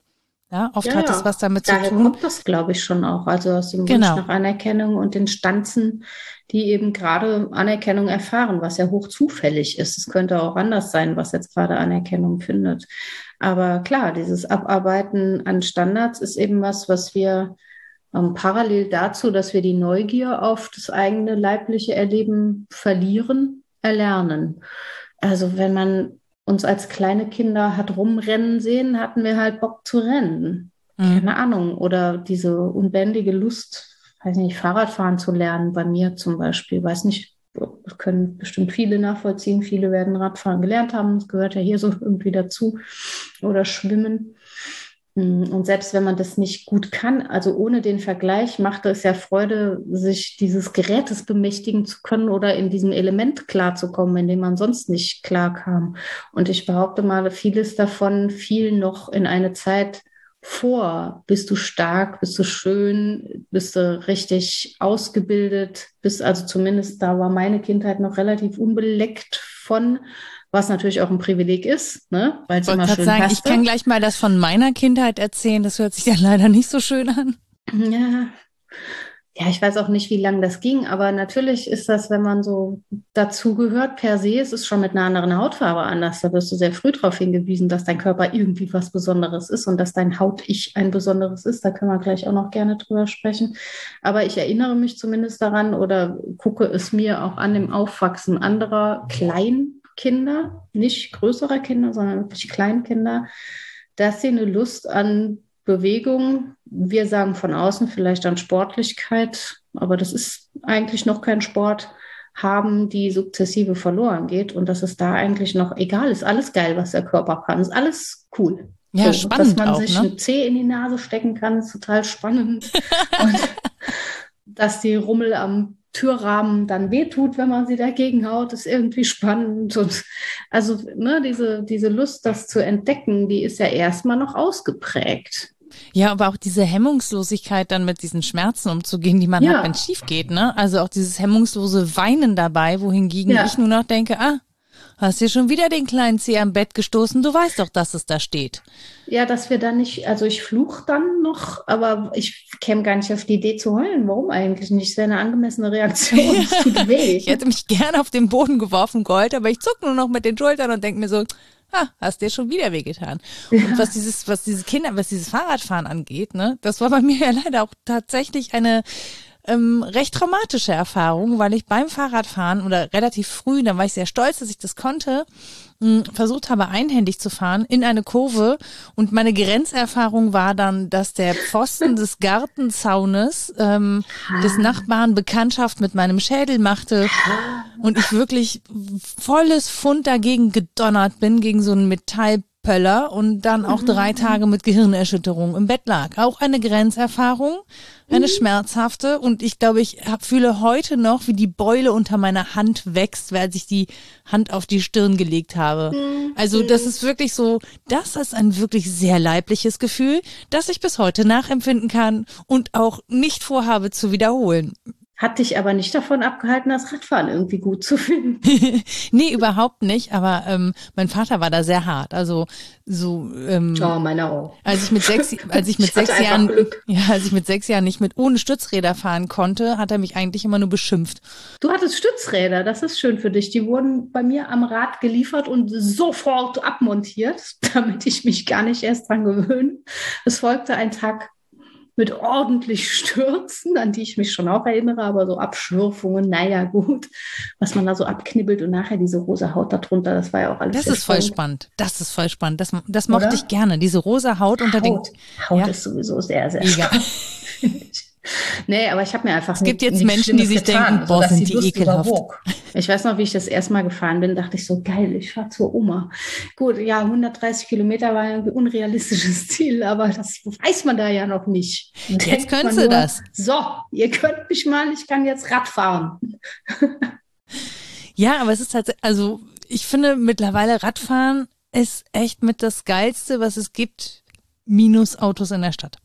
Ja, oft ja, hat es was damit Daher zu tun. kommt das, glaube ich, schon auch. Also aus dem genau. Wunsch nach Anerkennung und den Stanzen, die eben gerade Anerkennung erfahren, was ja hoch zufällig ist. Es könnte auch anders sein, was jetzt gerade Anerkennung findet. Aber klar, dieses Abarbeiten an Standards ist eben was, was wir ähm, parallel dazu, dass wir die Neugier auf das eigene leibliche Erleben verlieren, erlernen. Also wenn man uns als kleine Kinder hat rumrennen sehen, hatten wir halt Bock zu rennen. Mhm. Keine Ahnung. Oder diese unbändige Lust, weiß nicht, Fahrradfahren zu lernen, bei mir zum Beispiel. Weiß nicht, das können bestimmt viele nachvollziehen. Viele werden Radfahren gelernt haben. Das gehört ja hier so irgendwie dazu. Oder Schwimmen. Mm, und selbst wenn man das nicht gut kann, also ohne den Vergleich, macht es ja Freude, sich dieses Gerätes bemächtigen zu können oder in diesem Element klarzukommen, in dem man sonst nicht klar kam. Und ich behaupte mal, vieles davon fiel noch in eine Zeit, vor? Bist du stark? Bist du schön? Bist du richtig ausgebildet? Bist also zumindest da war meine Kindheit noch relativ unbeleckt von, was natürlich auch ein Privileg ist, ne? Weil es immer schön sagen, passte. Ich kann gleich mal das von meiner Kindheit erzählen. Das hört sich ja leider nicht so schön an. Ja, ja, ich weiß auch nicht, wie lange das ging, aber natürlich ist das, wenn man so dazugehört, per se, es ist schon mit einer anderen Hautfarbe anders. Da wirst du sehr früh darauf hingewiesen, dass dein Körper irgendwie was Besonderes ist und dass dein Haut-Ich ein Besonderes ist. Da können wir gleich auch noch gerne drüber sprechen. Aber ich erinnere mich zumindest daran oder gucke es mir auch an dem Aufwachsen anderer Kleinkinder, nicht größerer Kinder, sondern wirklich Kleinkinder, dass sie eine Lust an Bewegung. Wir sagen von außen vielleicht an Sportlichkeit, aber das ist eigentlich noch kein Sport haben, die sukzessive verloren geht und dass es da eigentlich noch egal ist. Alles geil, was der Körper kann. Ist alles cool. Ja, so, spannend. Dass man auch, sich ne? eine Zeh in die Nase stecken kann, ist total spannend. und dass die Rummel am Türrahmen dann wehtut, wenn man sie dagegen haut, ist irgendwie spannend. Und also ne, diese, diese Lust, das zu entdecken, die ist ja erstmal noch ausgeprägt. Ja, aber auch diese Hemmungslosigkeit, dann mit diesen Schmerzen umzugehen, die man ja. hat, wenn es schief geht, ne? Also auch dieses hemmungslose Weinen dabei, wohingegen ja. ich nur noch denke, ah, hast dir schon wieder den kleinen Zeh am Bett gestoßen, du weißt doch, dass es da steht. Ja, dass wir dann nicht, also ich fluch dann noch, aber ich käme gar nicht auf die Idee zu heulen. Warum eigentlich nicht? Das wäre eine angemessene Reaktion. Es tut weh. ich hätte mich gerne auf den Boden geworfen, geheult, aber ich zuck nur noch mit den Schultern und denke mir so, ha, hast dir schon wieder wehgetan. Ja. Und was dieses, was diese Kinder, was dieses Fahrradfahren angeht, ne, das war bei mir ja leider auch tatsächlich eine ähm, recht traumatische Erfahrung, weil ich beim Fahrradfahren oder relativ früh, da war ich sehr stolz, dass ich das konnte, mh, versucht habe, einhändig zu fahren in eine Kurve. Und meine Grenzerfahrung war dann, dass der Pfosten des Gartenzaunes ähm, des Nachbarn Bekanntschaft mit meinem Schädel machte und ich wirklich volles Pfund dagegen gedonnert bin, gegen so einen Metall Pöller und dann auch drei mhm. Tage mit Gehirnerschütterung im Bett lag. Auch eine Grenzerfahrung, eine mhm. schmerzhafte und ich glaube, ich hab, fühle heute noch, wie die Beule unter meiner Hand wächst, weil ich die Hand auf die Stirn gelegt habe. Mhm. Also das ist wirklich so, das ist ein wirklich sehr leibliches Gefühl, das ich bis heute nachempfinden kann und auch nicht vorhabe zu wiederholen. Hat dich aber nicht davon abgehalten, das Radfahren irgendwie gut zu finden. nee, überhaupt nicht. Aber ähm, mein Vater war da sehr hart. Also so. Ähm, oh, meiner auch. Als ich mit sechs, als ich mit ich sechs Jahren, ja, als ich mit sechs Jahren nicht mit ohne Stützräder fahren konnte, hat er mich eigentlich immer nur beschimpft. Du hattest Stützräder, das ist schön für dich. Die wurden bei mir am Rad geliefert und sofort abmontiert, damit ich mich gar nicht erst dran gewöhne. Es folgte ein Tag mit ordentlich Stürzen, an die ich mich schon auch erinnere, aber so Abschürfungen, naja, gut, was man da so abknibbelt und nachher diese rosa Haut darunter, das war ja auch alles. Das ist voll spannend. Das ist voll spannend. Das, das mochte ich gerne. Diese rosa Haut unter Haut. den. Haut ja. ist sowieso sehr, sehr spannend. Nee, aber ich habe mir einfach. Es gibt jetzt Menschen, die sich getan, denken, boah, sind die ekelhaft. Ich weiß noch, wie ich das erstmal gefahren bin, dachte ich so, geil, ich fahre zur Oma. Gut, ja, 130 Kilometer war ein unrealistisches Ziel, aber das weiß man da ja noch nicht. Jetzt könntest du das. So, ihr könnt mich mal, ich kann jetzt Rad fahren. ja, aber es ist tatsächlich, also ich finde mittlerweile Radfahren ist echt mit das Geilste, was es gibt, minus Autos in der Stadt.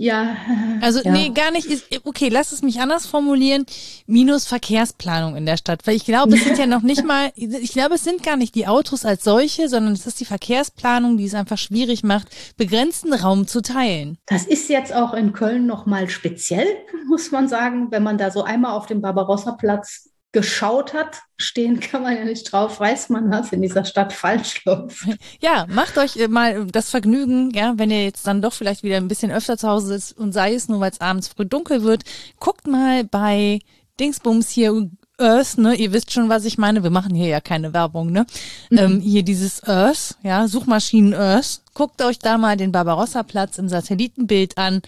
Ja. Also ja. nee, gar nicht. Okay, lass es mich anders formulieren. Minus Verkehrsplanung in der Stadt. Weil ich glaube, es sind ja noch nicht mal, ich glaube, es sind gar nicht die Autos als solche, sondern es ist die Verkehrsplanung, die es einfach schwierig macht, begrenzten Raum zu teilen. Das ist jetzt auch in Köln nochmal speziell, muss man sagen, wenn man da so einmal auf dem Barbarossa-Platz geschaut hat. Stehen kann man ja nicht drauf, weiß man, was in dieser Stadt falsch läuft. Ja, macht euch mal das Vergnügen, ja, wenn ihr jetzt dann doch vielleicht wieder ein bisschen öfter zu Hause sitzt und sei es nur, weil es abends früh dunkel wird, guckt mal bei Dingsbums hier Earth, ne? Ihr wisst schon, was ich meine. Wir machen hier ja keine Werbung, ne? Mhm. Ähm, hier dieses Earth, ja, Suchmaschinen Earth. Guckt euch da mal den Barbarossa-Platz im Satellitenbild an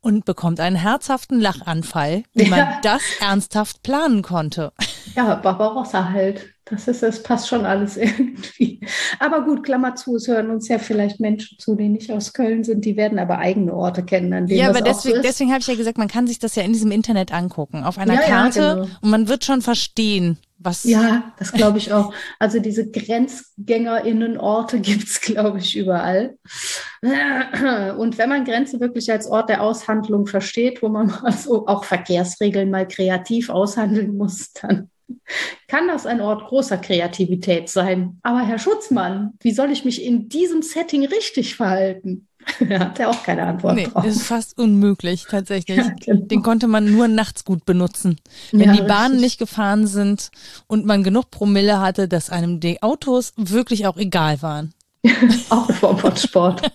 und bekommt einen herzhaften Lachanfall, wie ja. man das ernsthaft planen konnte. Ja, Barbarossa halt. Das ist, es passt schon alles irgendwie. Aber gut, Klammer zu, es hören uns ja vielleicht Menschen zu, die nicht aus Köln sind, die werden aber eigene Orte kennen, an denen Ja, aber das deswegen, so deswegen habe ich ja gesagt, man kann sich das ja in diesem Internet angucken, auf einer ja, Karte ja, genau. und man wird schon verstehen, was. Ja, das glaube ich auch. Also diese GrenzgängerInnenorte gibt es, glaube ich, überall. Und wenn man Grenze wirklich als Ort der Aushandlung versteht, wo man also auch Verkehrsregeln mal kreativ aushandeln muss, dann kann das ein Ort großer Kreativität sein. Aber Herr Schutzmann, wie soll ich mich in diesem Setting richtig verhalten? hat er auch keine Antwort nee, drauf. ist fast unmöglich tatsächlich. Ja, genau. Den konnte man nur nachts gut benutzen. Wenn ja, die Bahnen richtig. nicht gefahren sind und man genug Promille hatte, dass einem die Autos wirklich auch egal waren. auch eine Form von Sport.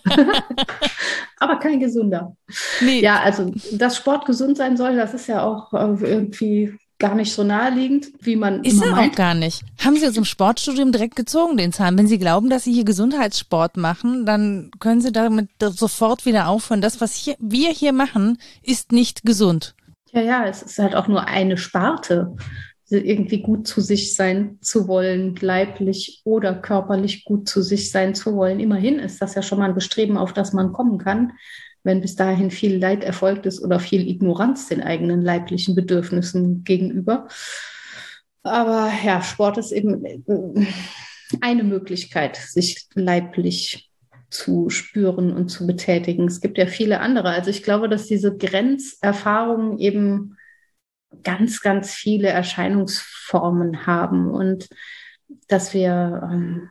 Aber kein gesunder. Nee. Ja, also dass Sport gesund sein soll, das ist ja auch irgendwie gar nicht so naheliegend, wie man Ist er auch gar nicht. Haben Sie aus dem Sportstudium direkt gezogen, den Zahn? Wenn Sie glauben, dass Sie hier Gesundheitssport machen, dann können Sie damit sofort wieder aufhören. Das, was hier, wir hier machen, ist nicht gesund. Ja, ja, es ist halt auch nur eine Sparte irgendwie gut zu sich sein zu wollen, leiblich oder körperlich gut zu sich sein zu wollen. Immerhin ist das ja schon mal ein Bestreben, auf das man kommen kann wenn bis dahin viel Leid erfolgt ist oder viel Ignoranz den eigenen leiblichen Bedürfnissen gegenüber. Aber ja, Sport ist eben äh, eine Möglichkeit, sich leiblich zu spüren und zu betätigen. Es gibt ja viele andere. Also ich glaube, dass diese Grenzerfahrungen eben ganz, ganz viele Erscheinungsformen haben und dass wir ähm,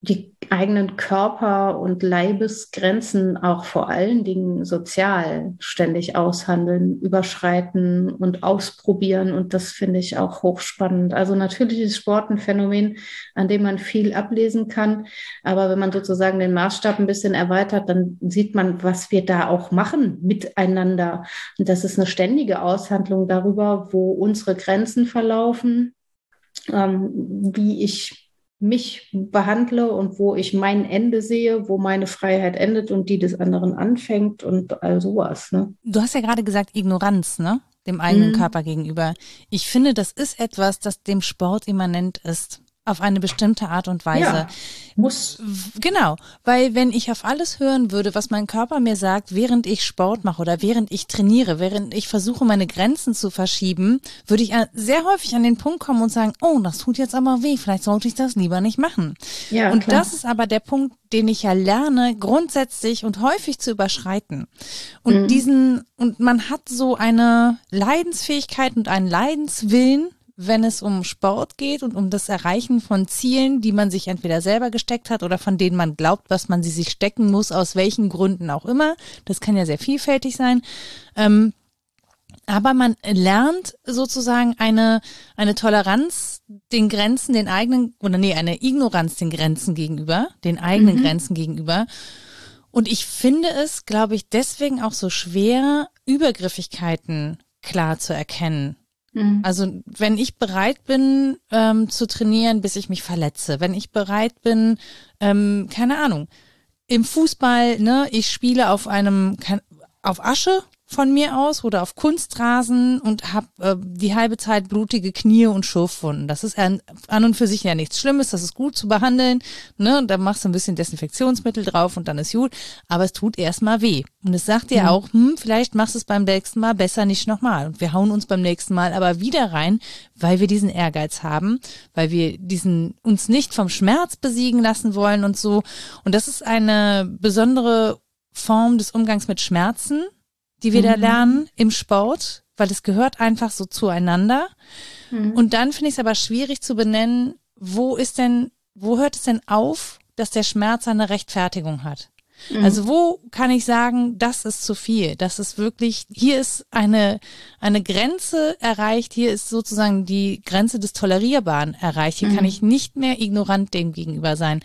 die eigenen Körper- und Leibesgrenzen auch vor allen Dingen sozial ständig aushandeln, überschreiten und ausprobieren. Und das finde ich auch hochspannend. Also natürlich ist Sport ein Phänomen, an dem man viel ablesen kann. Aber wenn man sozusagen den Maßstab ein bisschen erweitert, dann sieht man, was wir da auch machen miteinander. Und das ist eine ständige Aushandlung darüber, wo unsere Grenzen verlaufen, ähm, wie ich mich behandle und wo ich mein Ende sehe, wo meine Freiheit endet und die des anderen anfängt und all sowas. Ne? Du hast ja gerade gesagt Ignoranz, ne? Dem eigenen mhm. Körper gegenüber. Ich finde, das ist etwas, das dem Sport immanent ist. Auf eine bestimmte Art und Weise. Ja, muss. Genau, weil wenn ich auf alles hören würde, was mein Körper mir sagt, während ich Sport mache oder während ich trainiere, während ich versuche, meine Grenzen zu verschieben, würde ich sehr häufig an den Punkt kommen und sagen, oh, das tut jetzt aber weh, vielleicht sollte ich das lieber nicht machen. Ja, und klar. das ist aber der Punkt, den ich ja lerne, grundsätzlich und häufig zu überschreiten. Und mhm. diesen, und man hat so eine Leidensfähigkeit und einen Leidenswillen, wenn es um Sport geht und um das Erreichen von Zielen, die man sich entweder selber gesteckt hat oder von denen man glaubt, was man sie sich stecken muss, aus welchen Gründen auch immer. Das kann ja sehr vielfältig sein. Ähm, aber man lernt sozusagen eine, eine Toleranz den Grenzen, den eigenen, oder nee, eine Ignoranz den Grenzen gegenüber, den eigenen mhm. Grenzen gegenüber. Und ich finde es, glaube ich, deswegen auch so schwer, Übergriffigkeiten klar zu erkennen. Mhm. Also wenn ich bereit bin ähm, zu trainieren, bis ich mich verletze, wenn ich bereit bin, ähm, keine Ahnung, im Fußball, ne, ich spiele auf einem auf Asche von mir aus oder auf Kunstrasen und habe äh, die halbe Zeit blutige Knie und Schurfwunden. Das ist an, an und für sich ja nichts Schlimmes, das ist gut zu behandeln. Ne? Da machst du ein bisschen Desinfektionsmittel drauf und dann ist gut. Aber es tut erstmal weh. Und es sagt dir mhm. auch, hm, vielleicht machst du es beim nächsten Mal besser nicht nochmal. Und wir hauen uns beim nächsten Mal aber wieder rein, weil wir diesen Ehrgeiz haben, weil wir diesen uns nicht vom Schmerz besiegen lassen wollen und so. Und das ist eine besondere Form des Umgangs mit Schmerzen die wir mhm. da lernen im Sport, weil es gehört einfach so zueinander. Mhm. Und dann finde ich es aber schwierig zu benennen, wo ist denn, wo hört es denn auf, dass der Schmerz eine Rechtfertigung hat? Mhm. Also wo kann ich sagen, das ist zu viel? Das ist wirklich, hier ist eine, eine Grenze erreicht, hier ist sozusagen die Grenze des Tolerierbaren erreicht. Hier kann mhm. ich nicht mehr ignorant dem gegenüber sein.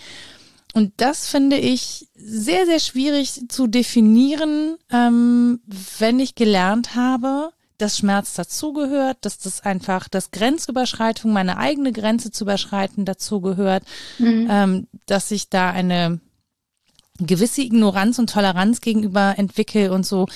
Und das finde ich sehr, sehr schwierig zu definieren, ähm, wenn ich gelernt habe, dass Schmerz dazugehört, dass das einfach, dass Grenzüberschreitung, meine eigene Grenze zu überschreiten dazugehört, mhm. ähm, dass ich da eine gewisse Ignoranz und Toleranz gegenüber entwickle und so.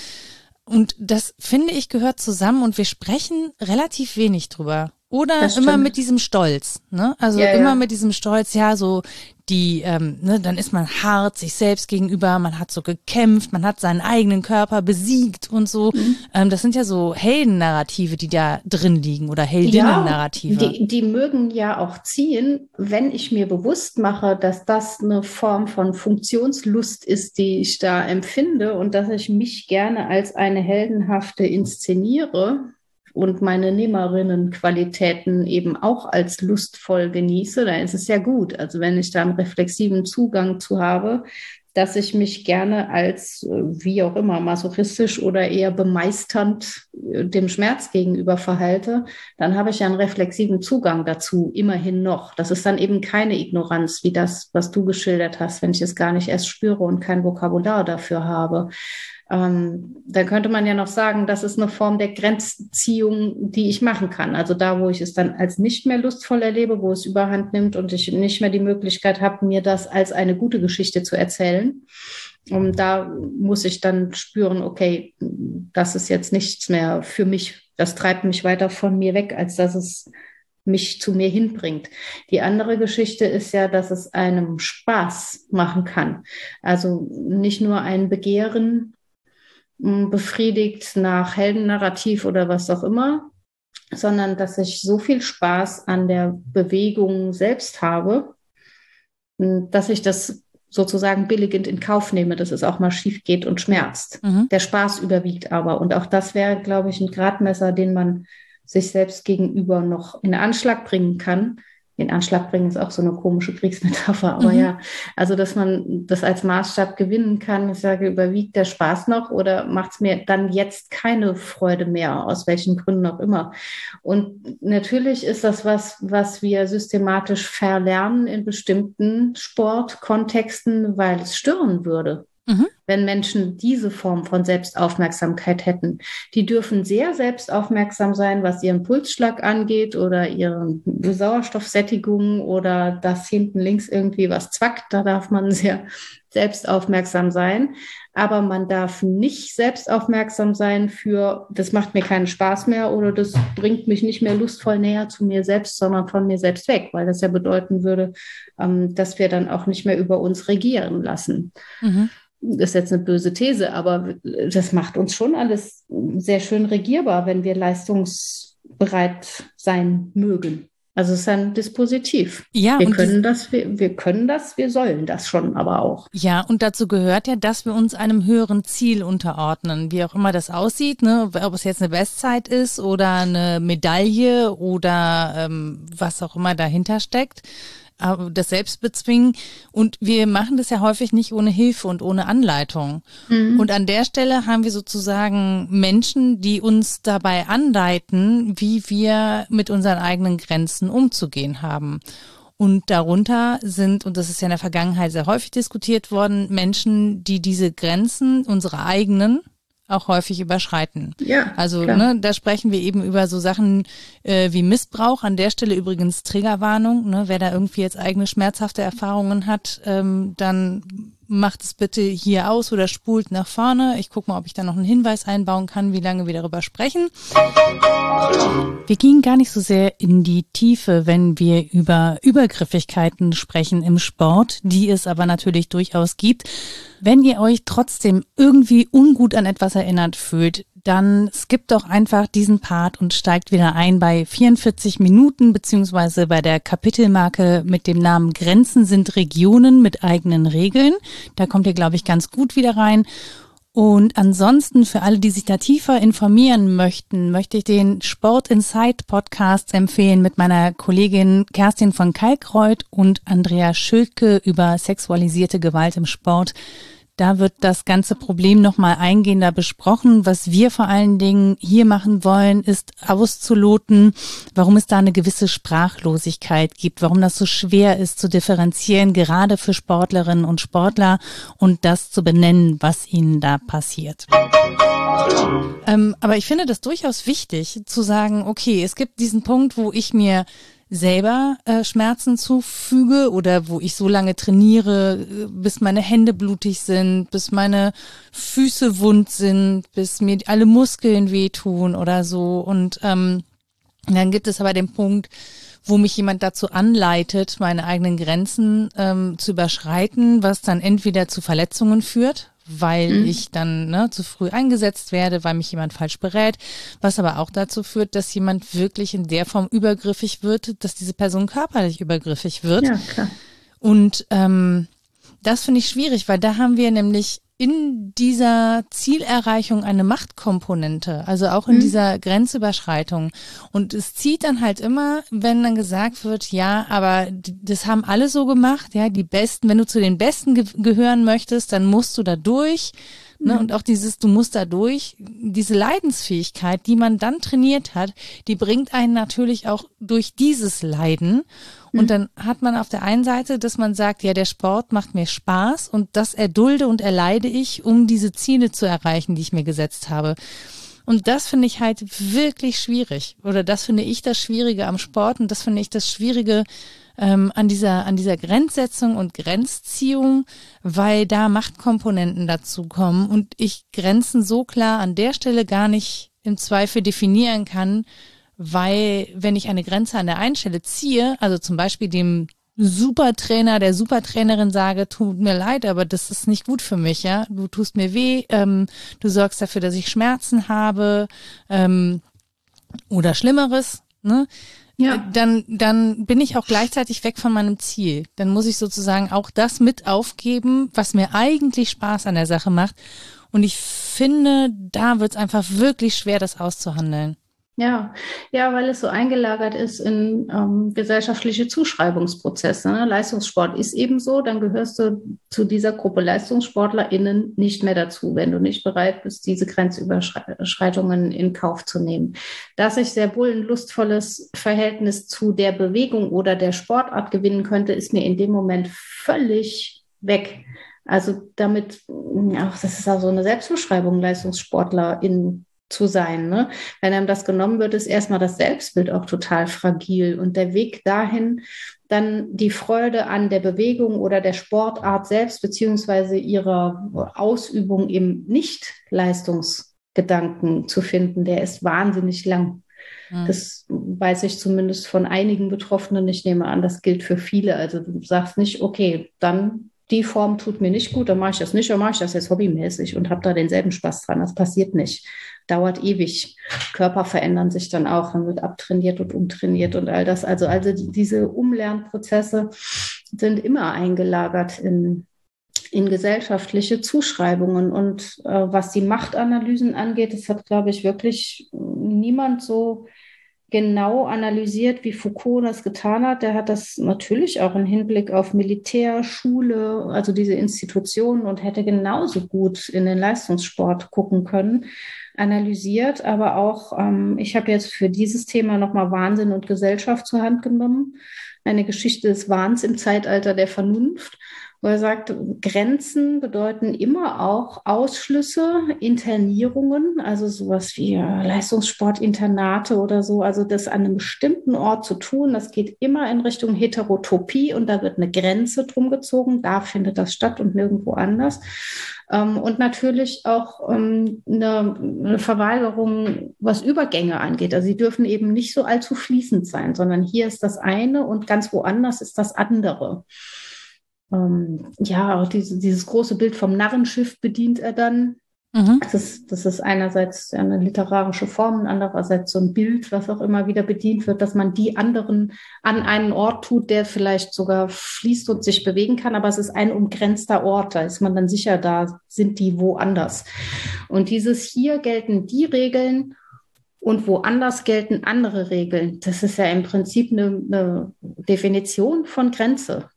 Und das finde ich gehört zusammen und wir sprechen relativ wenig drüber. Oder immer mit diesem Stolz, ne? Also ja, immer ja. mit diesem Stolz, ja, so die, ähm, ne, dann ist man hart sich selbst gegenüber, man hat so gekämpft, man hat seinen eigenen Körper besiegt und so. Mhm. Ähm, das sind ja so Heldennarrative, die da drin liegen oder Heldinnen-Narrative. Ja, die, die mögen ja auch ziehen, wenn ich mir bewusst mache, dass das eine Form von Funktionslust ist, die ich da empfinde und dass ich mich gerne als eine heldenhafte inszeniere und meine Nehmerinnenqualitäten eben auch als lustvoll genieße, dann ist es ja gut. Also wenn ich da einen reflexiven Zugang zu habe, dass ich mich gerne als, äh, wie auch immer, masochistisch oder eher bemeisternd äh, dem Schmerz gegenüber verhalte, dann habe ich ja einen reflexiven Zugang dazu, immerhin noch. Das ist dann eben keine Ignoranz, wie das, was du geschildert hast, wenn ich es gar nicht erst spüre und kein Vokabular dafür habe. Ähm, da könnte man ja noch sagen, das ist eine Form der Grenzziehung, die ich machen kann. Also da, wo ich es dann als nicht mehr lustvoll erlebe, wo es überhand nimmt und ich nicht mehr die Möglichkeit habe, mir das als eine gute Geschichte zu erzählen. Und da muss ich dann spüren, okay, das ist jetzt nichts mehr für mich. Das treibt mich weiter von mir weg, als dass es mich zu mir hinbringt. Die andere Geschichte ist ja, dass es einem Spaß machen kann. Also nicht nur ein Begehren befriedigt nach Heldennarrativ oder was auch immer, sondern dass ich so viel Spaß an der Bewegung selbst habe, dass ich das sozusagen billigend in Kauf nehme, dass es auch mal schief geht und schmerzt. Mhm. Der Spaß überwiegt aber. Und auch das wäre, glaube ich, ein Gradmesser, den man sich selbst gegenüber noch in Anschlag bringen kann, in Anschlag bringen ist auch so eine komische Kriegsmetapher, aber mhm. ja, also dass man das als Maßstab gewinnen kann. Ich sage, überwiegt der Spaß noch oder macht es mir dann jetzt keine Freude mehr, aus welchen Gründen auch immer. Und natürlich ist das was, was wir systematisch verlernen in bestimmten Sportkontexten, weil es stören würde. Mhm. Wenn Menschen diese Form von Selbstaufmerksamkeit hätten. Die dürfen sehr selbstaufmerksam sein, was ihren Pulsschlag angeht oder ihre Sauerstoffsättigung oder das hinten links irgendwie was zwackt. Da darf man sehr selbstaufmerksam sein. Aber man darf nicht selbstaufmerksam sein für, das macht mir keinen Spaß mehr oder das bringt mich nicht mehr lustvoll näher zu mir selbst, sondern von mir selbst weg, weil das ja bedeuten würde, ähm, dass wir dann auch nicht mehr über uns regieren lassen. Mhm das jetzt eine böse These, aber das macht uns schon alles sehr schön regierbar, wenn wir leistungsbereit sein mögen. Also es ist ein Dispositiv. Ja, wir können das, wir, wir können das, wir sollen das schon aber auch. Ja, und dazu gehört ja, dass wir uns einem höheren Ziel unterordnen, wie auch immer das aussieht, ne? ob es jetzt eine Bestzeit ist oder eine Medaille oder ähm, was auch immer dahinter steckt das Selbstbezwingen. Und wir machen das ja häufig nicht ohne Hilfe und ohne Anleitung. Mhm. Und an der Stelle haben wir sozusagen Menschen, die uns dabei anleiten, wie wir mit unseren eigenen Grenzen umzugehen haben. Und darunter sind, und das ist ja in der Vergangenheit sehr häufig diskutiert worden, Menschen, die diese Grenzen, unsere eigenen, auch häufig überschreiten. Ja, also ne, da sprechen wir eben über so Sachen äh, wie Missbrauch. An der Stelle übrigens Triggerwarnung. Ne, wer da irgendwie jetzt eigene schmerzhafte Erfahrungen hat, ähm, dann macht es bitte hier aus oder spult nach vorne. Ich gucke mal, ob ich da noch einen Hinweis einbauen kann, wie lange wir darüber sprechen. Wir gehen gar nicht so sehr in die Tiefe, wenn wir über Übergriffigkeiten sprechen im Sport, die es aber natürlich durchaus gibt. Wenn ihr euch trotzdem irgendwie ungut an etwas erinnert fühlt, dann skippt doch einfach diesen Part und steigt wieder ein bei 44 Minuten beziehungsweise bei der Kapitelmarke mit dem Namen Grenzen sind Regionen mit eigenen Regeln. Da kommt ihr, glaube ich, ganz gut wieder rein. Und ansonsten für alle, die sich da tiefer informieren möchten, möchte ich den Sport Insight Podcast empfehlen mit meiner Kollegin Kerstin von Kalkreuth und Andrea Schildke über sexualisierte Gewalt im Sport. Da wird das ganze Problem nochmal eingehender besprochen. Was wir vor allen Dingen hier machen wollen, ist auszuloten, warum es da eine gewisse Sprachlosigkeit gibt, warum das so schwer ist zu differenzieren, gerade für Sportlerinnen und Sportler und das zu benennen, was ihnen da passiert. Ähm, aber ich finde das durchaus wichtig zu sagen, okay, es gibt diesen Punkt, wo ich mir selber äh, Schmerzen zufüge oder wo ich so lange trainiere, äh, bis meine Hände blutig sind, bis meine Füße wund sind, bis mir alle Muskeln wehtun oder so. Und ähm, dann gibt es aber den Punkt, wo mich jemand dazu anleitet, meine eigenen Grenzen ähm, zu überschreiten, was dann entweder zu Verletzungen führt, weil mhm. ich dann ne, zu früh eingesetzt werde, weil mich jemand falsch berät, was aber auch dazu führt, dass jemand wirklich in der Form übergriffig wird, dass diese Person körperlich übergriffig wird. Ja, klar. Und ähm, das finde ich schwierig, weil da haben wir nämlich in dieser Zielerreichung eine Machtkomponente, also auch in mhm. dieser Grenzüberschreitung. Und es zieht dann halt immer, wenn dann gesagt wird, ja, aber das haben alle so gemacht, ja, die Besten, wenn du zu den Besten ge gehören möchtest, dann musst du da durch. Ne? Mhm. Und auch dieses, du musst da durch, diese Leidensfähigkeit, die man dann trainiert hat, die bringt einen natürlich auch durch dieses Leiden. Und mhm. dann hat man auf der einen Seite, dass man sagt, ja, der Sport macht mir Spaß und das erdulde und erleide ich, um diese Ziele zu erreichen, die ich mir gesetzt habe. Und das finde ich halt wirklich schwierig. Oder das finde ich das Schwierige am Sport und das finde ich das Schwierige ähm, an dieser, an dieser Grenzsetzung und Grenzziehung, weil da Machtkomponenten dazu kommen und ich Grenzen so klar an der Stelle gar nicht im Zweifel definieren kann, weil wenn ich eine Grenze an der einen Stelle ziehe, also zum Beispiel dem Supertrainer, der Supertrainerin sage, tut mir leid, aber das ist nicht gut für mich, ja. Du tust mir weh, ähm, du sorgst dafür, dass ich Schmerzen habe ähm, oder Schlimmeres, ne? Ja. Dann, dann bin ich auch gleichzeitig weg von meinem Ziel. Dann muss ich sozusagen auch das mit aufgeben, was mir eigentlich Spaß an der Sache macht. Und ich finde, da wird es einfach wirklich schwer, das auszuhandeln. Ja, ja, weil es so eingelagert ist in ähm, gesellschaftliche Zuschreibungsprozesse. Ne? Leistungssport ist eben so, dann gehörst du zu dieser Gruppe LeistungssportlerInnen nicht mehr dazu, wenn du nicht bereit bist, diese Grenzüberschreitungen in Kauf zu nehmen. Dass ich sehr wohl ein lustvolles Verhältnis zu der Bewegung oder der Sportart gewinnen könnte, ist mir in dem Moment völlig weg. Also damit, ja, das ist ja so eine Selbstbeschreibung, Leistungssportlerin zu sein. Ne? Wenn einem das genommen wird, ist erstmal das Selbstbild auch total fragil. Und der Weg dahin, dann die Freude an der Bewegung oder der Sportart selbst, beziehungsweise ihrer Ausübung im Nicht-Leistungsgedanken zu finden, der ist wahnsinnig lang. Mhm. Das weiß ich zumindest von einigen Betroffenen. Ich nehme an, das gilt für viele. Also du sagst nicht, okay, dann die Form tut mir nicht gut, dann mache ich das nicht, dann mache ich das jetzt hobbymäßig und habe da denselben Spaß dran. Das passiert nicht. Dauert ewig. Körper verändern sich dann auch, dann wird abtrainiert und umtrainiert und all das. Also, also diese Umlernprozesse sind immer eingelagert in, in gesellschaftliche Zuschreibungen. Und äh, was die Machtanalysen angeht, das hat, glaube ich, wirklich niemand so genau analysiert, wie Foucault das getan hat. Der hat das natürlich auch im Hinblick auf Militär, Schule, also diese Institutionen und hätte genauso gut in den Leistungssport gucken können, analysiert. Aber auch, ähm, ich habe jetzt für dieses Thema nochmal Wahnsinn und Gesellschaft zur Hand genommen. Eine Geschichte des Wahns im Zeitalter der Vernunft wo er sagt, Grenzen bedeuten immer auch Ausschlüsse, Internierungen, also sowas wie äh, Leistungssportinternate oder so, also das an einem bestimmten Ort zu tun, das geht immer in Richtung Heterotopie und da wird eine Grenze drum gezogen, da findet das statt und nirgendwo anders. Ähm, und natürlich auch ähm, eine, eine Verweigerung, was Übergänge angeht. Also sie dürfen eben nicht so allzu fließend sein, sondern hier ist das eine und ganz woanders ist das andere ähm, ja, auch diese, dieses große Bild vom Narrenschiff bedient er dann. Mhm. Das, ist, das ist einerseits eine literarische Form andererseits so ein Bild, was auch immer wieder bedient wird, dass man die anderen an einen Ort tut, der vielleicht sogar fließt und sich bewegen kann, aber es ist ein umgrenzter Ort, da ist man dann sicher, da sind die woanders. Und dieses hier gelten die Regeln und woanders gelten andere Regeln. Das ist ja im Prinzip eine, eine Definition von Grenze.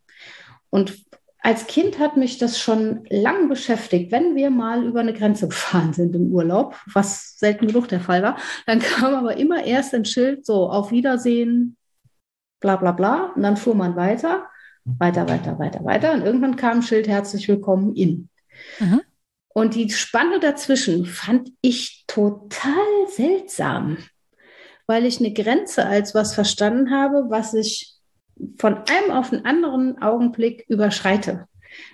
Und als Kind hat mich das schon lang beschäftigt. Wenn wir mal über eine Grenze gefahren sind im Urlaub, was selten genug der Fall war, dann kam aber immer erst ein Schild so auf Wiedersehen, bla bla bla. Und dann fuhr man weiter, weiter, weiter, weiter, weiter. Und irgendwann kam ein Schild herzlich willkommen in. Mhm. Und die Spanne dazwischen fand ich total seltsam, weil ich eine Grenze als was verstanden habe, was ich von einem auf den anderen Augenblick überschreite,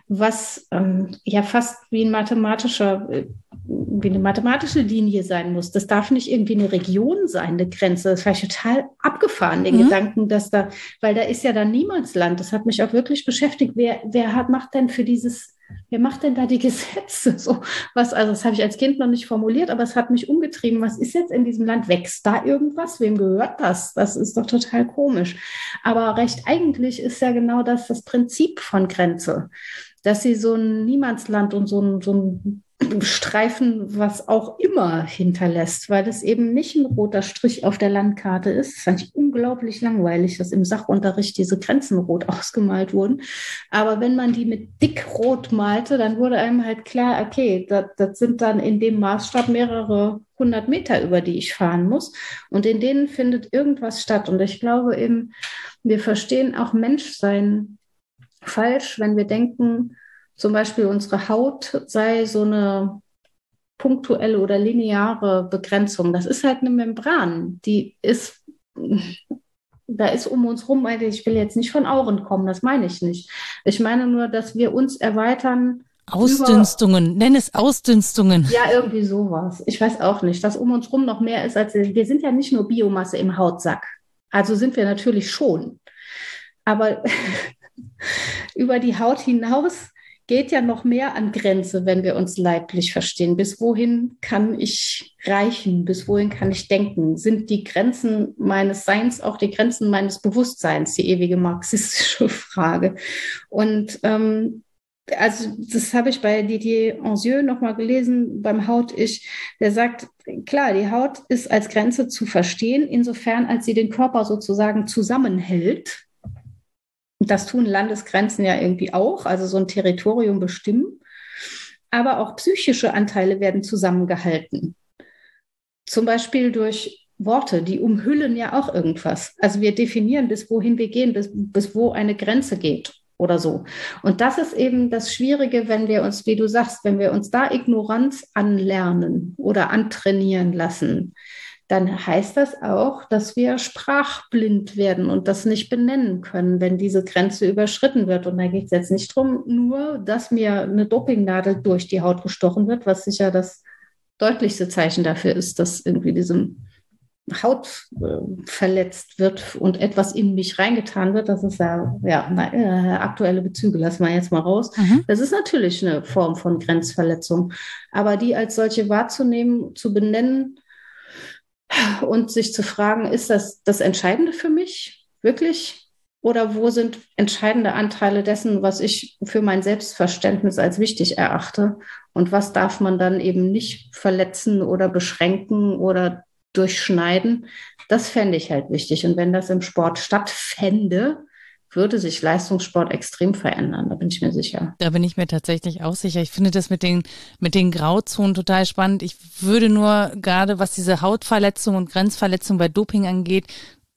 was ähm, ja fast wie ein mathematischer, äh, wie eine mathematische Linie sein muss. Das darf nicht irgendwie eine Region sein, eine Grenze. Das war ich total abgefahren, den mhm. Gedanken, dass da, weil da ist ja dann Niemandsland. Das hat mich auch wirklich beschäftigt. Wer, wer hat, macht denn für dieses wer macht denn da die Gesetze? So, was, also das habe ich als Kind noch nicht formuliert, aber es hat mich umgetrieben. Was ist jetzt in diesem Land? Wächst da irgendwas? Wem gehört das? Das ist doch total komisch. Aber recht eigentlich ist ja genau das das Prinzip von Grenze, dass sie so ein Niemandsland und so ein, so ein Streifen, was auch immer hinterlässt, weil es eben nicht ein roter Strich auf der Landkarte ist. Das fand ich unglaublich langweilig, dass im Sachunterricht diese Grenzen rot ausgemalt wurden. Aber wenn man die mit dickrot malte, dann wurde einem halt klar, okay, das, das sind dann in dem Maßstab mehrere hundert Meter, über die ich fahren muss. Und in denen findet irgendwas statt. Und ich glaube eben, wir verstehen auch Menschsein falsch, wenn wir denken, zum Beispiel unsere Haut sei so eine punktuelle oder lineare Begrenzung. Das ist halt eine Membran, die ist, da ist um uns rum, ich will jetzt nicht von Auren kommen, das meine ich nicht. Ich meine nur, dass wir uns erweitern. Ausdünstungen, über, nenn es Ausdünstungen. Ja, irgendwie sowas. Ich weiß auch nicht, dass um uns rum noch mehr ist als wir sind ja nicht nur Biomasse im Hautsack. Also sind wir natürlich schon. Aber über die Haut hinaus geht ja noch mehr an Grenze, wenn wir uns leiblich verstehen. Bis wohin kann ich reichen? Bis wohin kann ich denken? Sind die Grenzen meines Seins auch die Grenzen meines Bewusstseins? Die ewige marxistische Frage. Und ähm, also das habe ich bei Didier Anzieux nochmal gelesen beim Haut-Ich. Der sagt, klar, die Haut ist als Grenze zu verstehen, insofern als sie den Körper sozusagen zusammenhält das tun Landesgrenzen ja irgendwie auch, also so ein Territorium bestimmen. Aber auch psychische Anteile werden zusammengehalten. Zum Beispiel durch Worte, die umhüllen ja auch irgendwas. Also wir definieren, bis wohin wir gehen, bis, bis wo eine Grenze geht. oder so. Und das ist eben das Schwierige, wenn wir uns, wie du sagst, wenn wir uns da Ignoranz anlernen oder antrainieren lassen, dann heißt das auch, dass wir sprachblind werden und das nicht benennen können, wenn diese Grenze überschritten wird. Und da geht es jetzt nicht darum, nur, dass mir eine Dopingnadel durch die Haut gestochen wird, was sicher das deutlichste Zeichen dafür ist, dass irgendwie diese Haut äh, verletzt wird und etwas in mich reingetan wird. Das ist ja, ja na, äh, aktuelle Bezüge, lassen wir jetzt mal raus. Mhm. Das ist natürlich eine Form von Grenzverletzung. Aber die als solche wahrzunehmen, zu benennen, und sich zu fragen, ist das das Entscheidende für mich wirklich? Oder wo sind entscheidende Anteile dessen, was ich für mein Selbstverständnis als wichtig erachte? Und was darf man dann eben nicht verletzen oder beschränken oder durchschneiden? Das fände ich halt wichtig. Und wenn das im Sport stattfände, würde sich Leistungssport extrem verändern, da bin ich mir sicher. Da bin ich mir tatsächlich auch sicher. Ich finde das mit den, mit den Grauzonen total spannend. Ich würde nur gerade, was diese Hautverletzung und Grenzverletzung bei Doping angeht,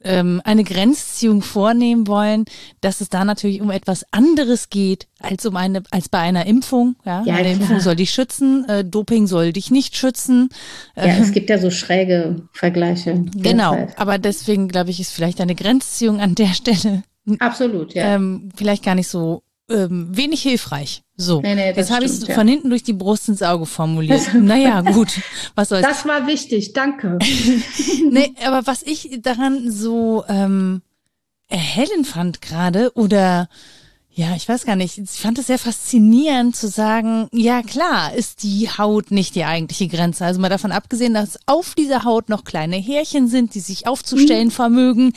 ähm, eine Grenzziehung vornehmen wollen, dass es da natürlich um etwas anderes geht als um eine als bei einer Impfung. Ja, ja eine. Impfung soll dich schützen, äh, Doping soll dich nicht schützen. Ja, ähm, es gibt ja so schräge Vergleiche. Genau, aber deswegen glaube ich, ist vielleicht eine Grenzziehung an der Stelle Absolut, ja. Ähm, vielleicht gar nicht so ähm, wenig hilfreich. So, nee, nee, jetzt habe ich es ja. von hinten durch die Brust ins Auge formuliert. naja, gut, was soll's. Das war wichtig, danke. nee, aber was ich daran so ähm, erhellend fand gerade oder ja, ich weiß gar nicht. Ich fand es sehr faszinierend zu sagen, ja klar, ist die Haut nicht die eigentliche Grenze. Also mal davon abgesehen, dass auf dieser Haut noch kleine Härchen sind, die sich aufzustellen mhm. vermögen.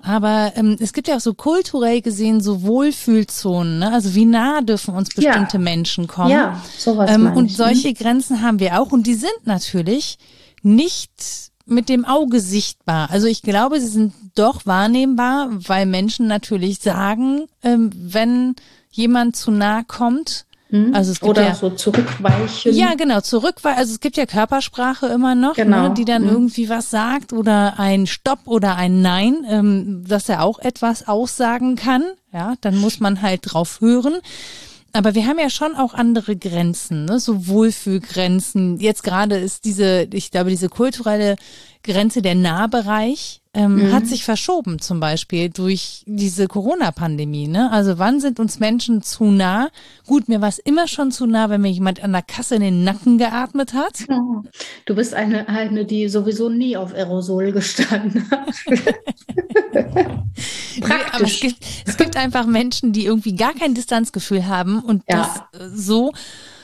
Aber ähm, es gibt ja auch so kulturell gesehen so Wohlfühlzonen. Ne? Also wie nah dürfen uns bestimmte ja. Menschen kommen. Ja, sowas ähm, Und ich, ne? solche Grenzen haben wir auch. Und die sind natürlich nicht mit dem Auge sichtbar. Also ich glaube, sie sind doch wahrnehmbar, weil Menschen natürlich sagen, ähm, wenn jemand zu nah kommt, hm? also es gibt Oder ja, so zurückweichen. Ja, genau, zurückweichen. Also es gibt ja Körpersprache immer noch, genau. ne, die dann mhm. irgendwie was sagt oder ein Stopp oder ein Nein, ähm, dass er auch etwas aussagen kann. Ja, dann muss man halt drauf hören. Aber wir haben ja schon auch andere Grenzen, ne? so Wohlfühlgrenzen. Jetzt gerade ist diese, ich glaube, diese kulturelle Grenze der Nahbereich ähm, mhm. hat sich verschoben, zum Beispiel durch diese Corona-Pandemie. Ne? Also wann sind uns Menschen zu nah? Gut, mir war es immer schon zu nah, wenn mir jemand an der Kasse in den Nacken geatmet hat. Du bist eine, eine die sowieso nie auf Aerosol gestanden hat. Praktisch. Aber es gibt, es gibt einfach Menschen, die irgendwie gar kein Distanzgefühl haben und ja. das so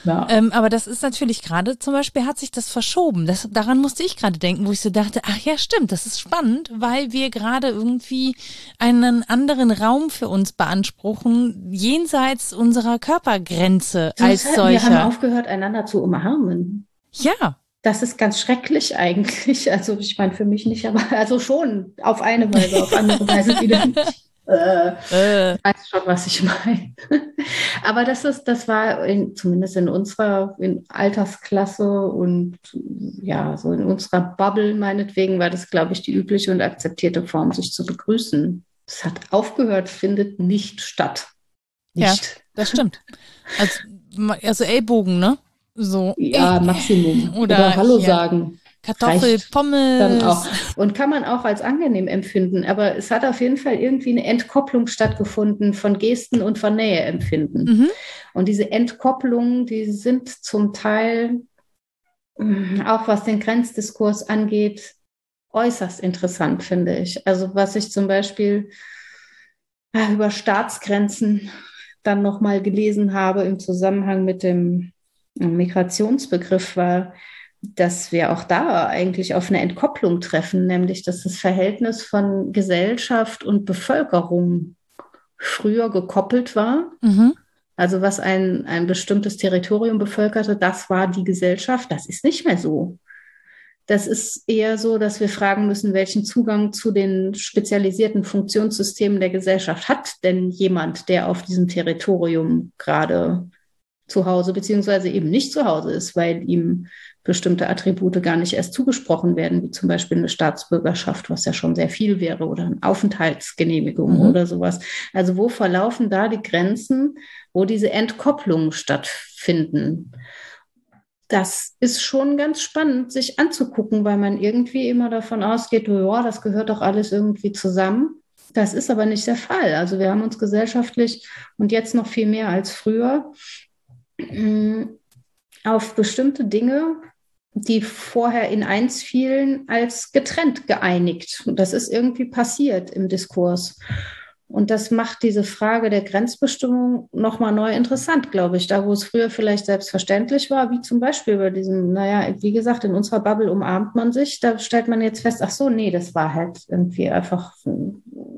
ja. Ähm, aber das ist natürlich gerade zum Beispiel hat sich das verschoben. Das, daran musste ich gerade denken, wo ich so dachte, ach ja, stimmt, das ist spannend, weil wir gerade irgendwie einen anderen Raum für uns beanspruchen, jenseits unserer Körpergrenze das als solcher. Wir haben aufgehört, einander zu umarmen. Ja. Das ist ganz schrecklich eigentlich. Also ich meine für mich nicht, aber also schon auf eine Weise, auf andere Weise wieder nicht. Äh, äh. Weißt schon, was ich meine. Aber das ist, das war in, zumindest in unserer in Altersklasse und ja, so in unserer Bubble meinetwegen war das, glaube ich, die übliche und akzeptierte Form, sich zu begrüßen. Es hat aufgehört, findet nicht statt. Nicht. Ja, das stimmt. Also, also Ellbogen, ne? So. Ja, Maximum. Oder, Oder Hallo ja. sagen. Kartoffel, Pommes. Dann auch. Und kann man auch als angenehm empfinden. Aber es hat auf jeden Fall irgendwie eine Entkopplung stattgefunden von Gesten und von Näheempfinden. Mhm. Und diese Entkopplungen, die sind zum Teil, mm, auch was den Grenzdiskurs angeht, äußerst interessant, finde ich. Also was ich zum Beispiel ah, über Staatsgrenzen dann nochmal gelesen habe im Zusammenhang mit dem Migrationsbegriff war, dass wir auch da eigentlich auf eine Entkopplung treffen, nämlich dass das Verhältnis von Gesellschaft und Bevölkerung früher gekoppelt war. Mhm. Also was ein, ein bestimmtes Territorium bevölkerte, das war die Gesellschaft. Das ist nicht mehr so. Das ist eher so, dass wir fragen müssen, welchen Zugang zu den spezialisierten Funktionssystemen der Gesellschaft hat denn jemand, der auf diesem Territorium gerade zu Hause beziehungsweise eben nicht zu Hause ist, weil ihm bestimmte Attribute gar nicht erst zugesprochen werden, wie zum Beispiel eine Staatsbürgerschaft, was ja schon sehr viel wäre, oder eine Aufenthaltsgenehmigung mhm. oder sowas. Also wo verlaufen da die Grenzen, wo diese Entkopplungen stattfinden? Das ist schon ganz spannend, sich anzugucken, weil man irgendwie immer davon ausgeht, ja, das gehört doch alles irgendwie zusammen. Das ist aber nicht der Fall. Also wir haben uns gesellschaftlich und jetzt noch viel mehr als früher mm, auf bestimmte Dinge die vorher in eins fielen, als getrennt geeinigt. Und das ist irgendwie passiert im Diskurs. Und das macht diese Frage der Grenzbestimmung nochmal neu interessant, glaube ich. Da, wo es früher vielleicht selbstverständlich war, wie zum Beispiel bei diesem, naja, wie gesagt, in unserer Bubble umarmt man sich, da stellt man jetzt fest, ach so, nee, das war halt irgendwie einfach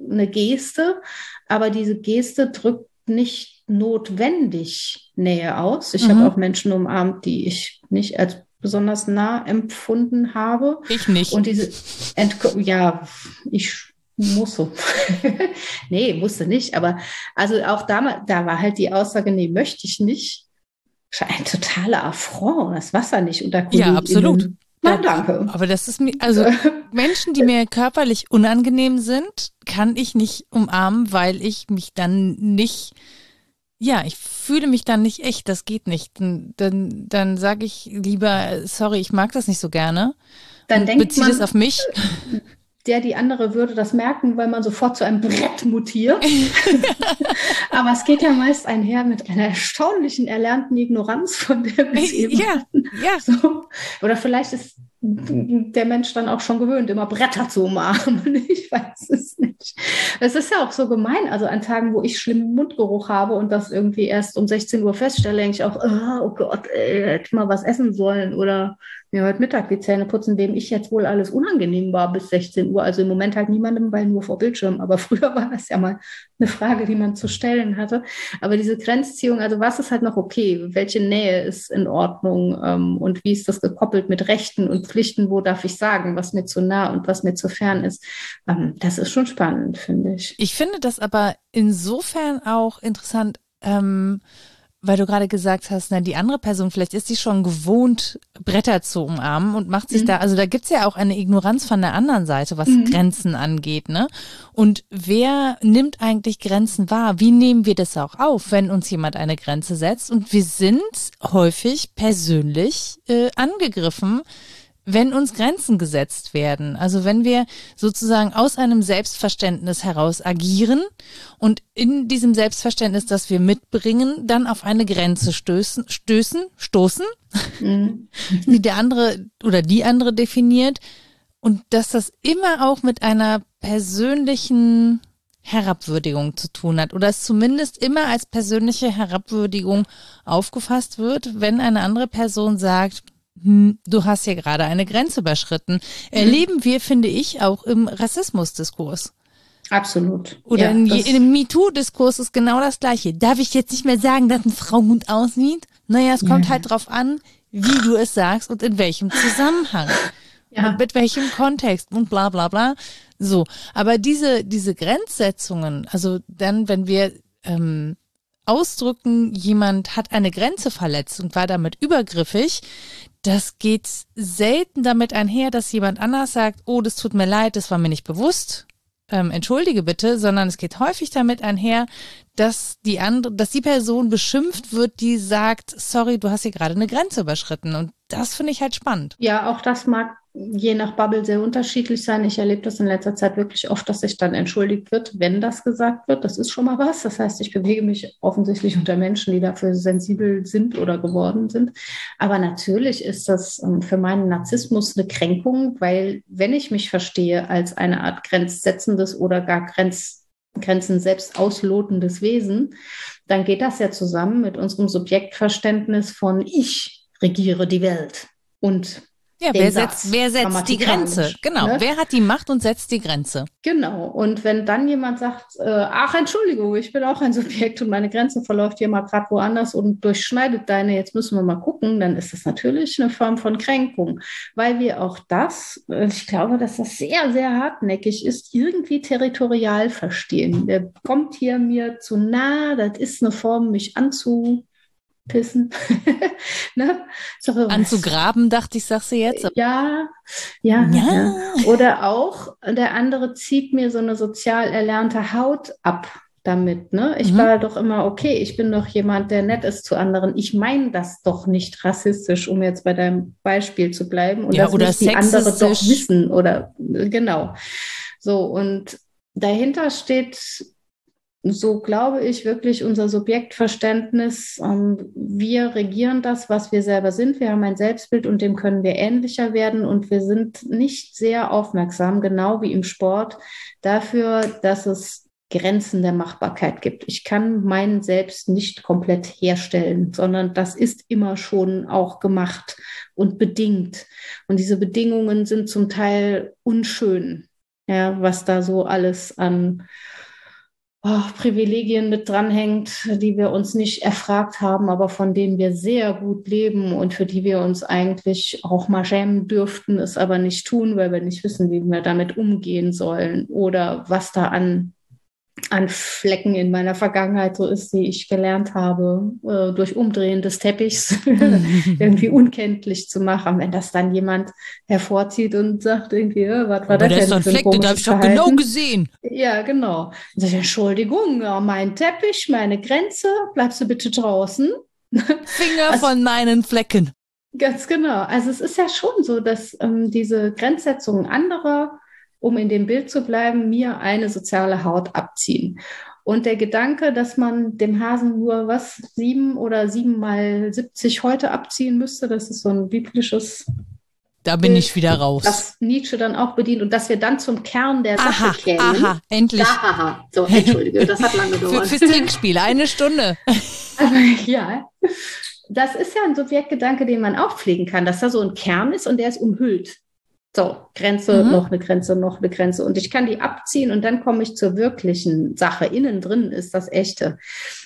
eine Geste. Aber diese Geste drückt nicht notwendig Nähe aus. Ich mhm. habe auch Menschen umarmt, die ich nicht als besonders nah empfunden habe. Ich nicht. Und diese, Entko ja, ich musste. nee, musste nicht. Aber also auch damals, da war halt die Aussage, nee, möchte ich nicht. Ein totaler Affront, das Wasser nicht unter Ja, absolut. Na, danke. Aber das ist mir, also Menschen, die mir körperlich unangenehm sind, kann ich nicht umarmen, weil ich mich dann nicht ja, ich fühle mich dann nicht echt, das geht nicht. Dann, dann, dann sage ich lieber, sorry, ich mag das nicht so gerne. Dann denkt bezieht es auf mich. Der, die andere würde das merken, weil man sofort zu einem Brett mutiert. Aber es geht ja meist einher mit einer erstaunlichen erlernten Ignoranz von der wir eben Ja, ja. So. Oder vielleicht ist der Mensch dann auch schon gewöhnt, immer Bretter zu umarmen. Ich weiß es nicht. Es ist ja auch so gemein. Also an Tagen, wo ich schlimmen Mundgeruch habe und das irgendwie erst um 16 Uhr feststelle, denke ich auch, oh, Gott, ey, hätte ich mal was essen sollen oder mir heute Mittag die Zähne putzen, dem ich jetzt wohl alles unangenehm war bis 16 Uhr. Also im Moment halt niemandem, weil nur vor Bildschirm. Aber früher war das ja mal eine Frage, die man zu stellen hatte. Aber diese Grenzziehung, also was ist halt noch okay? Welche Nähe ist in Ordnung? Ähm, und wie ist das gekoppelt mit Rechten und Pflichten? Wo darf ich sagen, was mir zu nah und was mir zu fern ist? Ähm, das ist schon spannend, finde ich. Ich finde das aber insofern auch interessant, ähm, weil du gerade gesagt hast, na, die andere Person, vielleicht ist sie schon gewohnt, Bretter zu umarmen und macht sich mhm. da, also da gibt's ja auch eine Ignoranz von der anderen Seite, was mhm. Grenzen angeht, ne? Und wer nimmt eigentlich Grenzen wahr? Wie nehmen wir das auch auf, wenn uns jemand eine Grenze setzt? Und wir sind häufig persönlich äh, angegriffen, wenn uns Grenzen gesetzt werden, also wenn wir sozusagen aus einem Selbstverständnis heraus agieren und in diesem Selbstverständnis, das wir mitbringen, dann auf eine Grenze stößen, stößen, stoßen, mhm. die der andere oder die andere definiert und dass das immer auch mit einer persönlichen Herabwürdigung zu tun hat oder es zumindest immer als persönliche Herabwürdigung aufgefasst wird, wenn eine andere Person sagt, hm, du hast ja gerade eine Grenze überschritten. Erleben wir, finde ich, auch im Rassismusdiskurs. Absolut. Oder ja, in, im MeToo-Diskurs ist genau das Gleiche. Darf ich jetzt nicht mehr sagen, dass eine Frau gut aussieht? Naja, es kommt ja. halt drauf an, wie du es sagst und in welchem Zusammenhang. Ja. Und mit welchem Kontext und bla bla bla. So. Aber diese, diese Grenzsetzungen, also dann, wenn wir ähm, ausdrücken, jemand hat eine Grenze verletzt und war damit übergriffig, das geht selten damit einher, dass jemand anders sagt, oh, das tut mir leid, das war mir nicht bewusst, ähm, entschuldige bitte, sondern es geht häufig damit einher, dass die andere, dass die Person beschimpft wird, die sagt, sorry, du hast hier gerade eine Grenze überschritten. Und das finde ich halt spannend. Ja, auch das mag je nach Bubble sehr unterschiedlich sein. Ich erlebe das in letzter Zeit wirklich oft, dass sich dann entschuldigt wird, wenn das gesagt wird. Das ist schon mal was. Das heißt, ich bewege mich offensichtlich unter Menschen, die dafür sensibel sind oder geworden sind. Aber natürlich ist das ähm, für meinen Narzissmus eine Kränkung, weil wenn ich mich verstehe als eine Art grenzsetzendes oder gar Grenz, Grenzen selbst auslotendes Wesen, dann geht das ja zusammen mit unserem Subjektverständnis von ich regiere die Welt und ja, wer setzt, wer setzt die Grenze? Genau, ne? wer hat die Macht und setzt die Grenze? Genau, und wenn dann jemand sagt, äh, ach Entschuldigung, ich bin auch ein Subjekt und meine Grenze verläuft hier mal gerade woanders und durchschneidet deine, jetzt müssen wir mal gucken, dann ist das natürlich eine Form von Kränkung, weil wir auch das, äh, ich glaube, dass das sehr, sehr hartnäckig ist, irgendwie territorial verstehen. Der kommt hier mir zu nah, das ist eine Form, mich anzu pissen. ne? Anzugraben, dachte ich, sagst du jetzt. Ja, ja, ja, ja. Oder auch, der andere zieht mir so eine sozial erlernte Haut ab damit. Ne? Ich mhm. war doch immer, okay, ich bin doch jemand, der nett ist zu anderen. Ich meine das doch nicht rassistisch, um jetzt bei deinem Beispiel zu bleiben. Und ja, das oder die andere doch wissen. Oder genau. So, und dahinter steht so glaube ich wirklich unser Subjektverständnis. Ähm, wir regieren das, was wir selber sind. Wir haben ein Selbstbild und dem können wir ähnlicher werden. Und wir sind nicht sehr aufmerksam, genau wie im Sport, dafür, dass es Grenzen der Machbarkeit gibt. Ich kann mein Selbst nicht komplett herstellen, sondern das ist immer schon auch gemacht und bedingt. Und diese Bedingungen sind zum Teil unschön, ja, was da so alles an oh, Privilegien mit dranhängt, die wir uns nicht erfragt haben, aber von denen wir sehr gut leben und für die wir uns eigentlich auch mal schämen dürften, es aber nicht tun, weil wir nicht wissen, wie wir damit umgehen sollen oder was da an an Flecken in meiner Vergangenheit so ist, die ich gelernt habe, äh, durch Umdrehen des Teppichs irgendwie unkenntlich zu machen. Wenn das dann jemand hervorzieht und sagt irgendwie, äh, was war Aber das denn für ein Fleck, den habe ich doch genau gesehen. Ja, genau. Sag ich, Entschuldigung, ja, mein Teppich, meine Grenze, bleibst du bitte draußen. Finger also, von meinen Flecken. Ganz genau. Also es ist ja schon so, dass ähm, diese Grenzsetzungen anderer um in dem Bild zu bleiben, mir eine soziale Haut abziehen. Und der Gedanke, dass man dem Hasen nur was sieben oder sieben mal 70 heute abziehen müsste, das ist so ein biblisches. Da bin Bild, ich wieder raus. Das Nietzsche dann auch bedient und dass wir dann zum Kern der Sache aha, kämen. Aha, endlich. Aha, so, entschuldige, das hat lange gedauert. Für, fürs Trinkspiel, eine Stunde. Aber ja, das ist ja ein Subjektgedanke, den man auch pflegen kann, dass da so ein Kern ist und der ist umhüllt. So, Grenze, mhm. noch eine Grenze, noch eine Grenze. Und ich kann die abziehen und dann komme ich zur wirklichen Sache. Innen drin ist das Echte.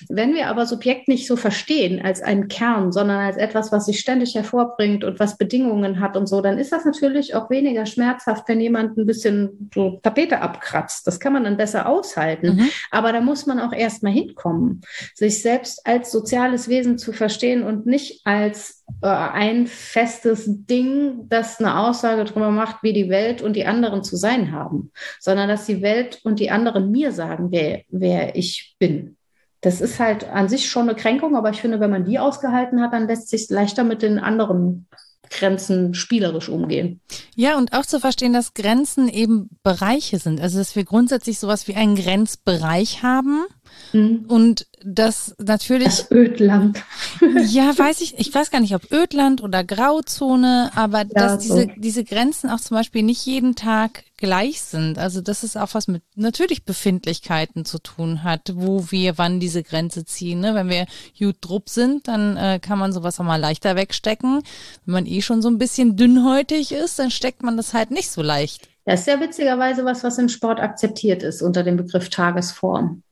Wenn wir aber Subjekt nicht so verstehen als einen Kern, sondern als etwas, was sich ständig hervorbringt und was Bedingungen hat und so, dann ist das natürlich auch weniger schmerzhaft, wenn jemand ein bisschen so Tapete abkratzt. Das kann man dann besser aushalten. Mhm. Aber da muss man auch erst mal hinkommen, sich selbst als soziales Wesen zu verstehen und nicht als äh, ein festes Ding, das eine Aussage darüber macht, wie die Welt und die anderen zu sein haben, sondern dass die Welt und die anderen mir sagen, wer, wer ich bin. Das ist halt an sich schon eine Kränkung, aber ich finde, wenn man die ausgehalten hat, dann lässt sich leichter mit den anderen Grenzen spielerisch umgehen. Ja, und auch zu verstehen, dass Grenzen eben Bereiche sind. Also, dass wir grundsätzlich sowas wie einen Grenzbereich haben Mhm. Und das natürlich. Das Ödland. ja, weiß ich, ich weiß gar nicht, ob Ödland oder Grauzone, aber ja, dass so. diese, diese Grenzen auch zum Beispiel nicht jeden Tag gleich sind. Also, dass es auch was mit natürlich Befindlichkeiten zu tun hat, wo wir wann diese Grenze ziehen. Ne? Wenn wir gut drupp sind, dann äh, kann man sowas auch mal leichter wegstecken. Wenn man eh schon so ein bisschen dünnhäutig ist, dann steckt man das halt nicht so leicht. Das ist ja witzigerweise was, was im Sport akzeptiert ist unter dem Begriff Tagesform.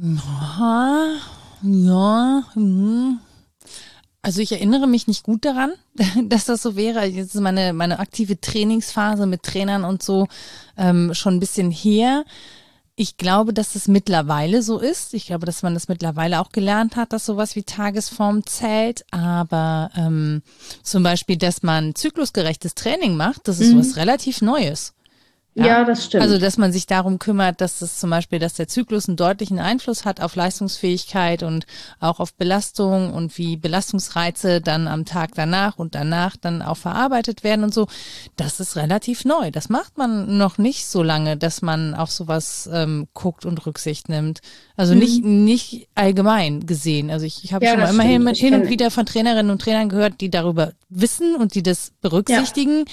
Ja, ja. Hm. Also ich erinnere mich nicht gut daran, dass das so wäre. Jetzt ist meine, meine aktive Trainingsphase mit Trainern und so ähm, schon ein bisschen her. Ich glaube, dass es mittlerweile so ist. Ich glaube, dass man das mittlerweile auch gelernt hat, dass sowas wie Tagesform zählt. Aber ähm, zum Beispiel, dass man zyklusgerechtes Training macht, das ist mhm. was relativ Neues. Ja, ja, das stimmt. Also, dass man sich darum kümmert, dass es zum Beispiel, dass der Zyklus einen deutlichen Einfluss hat auf Leistungsfähigkeit und auch auf Belastung und wie Belastungsreize dann am Tag danach und danach dann auch verarbeitet werden und so. Das ist relativ neu. Das macht man noch nicht so lange, dass man auf sowas ähm, guckt und Rücksicht nimmt. Also mhm. nicht, nicht allgemein gesehen. Also ich, ich habe ja, schon mal immerhin mit hin und wieder von Trainerinnen und Trainern gehört, die darüber wissen und die das berücksichtigen. Ja.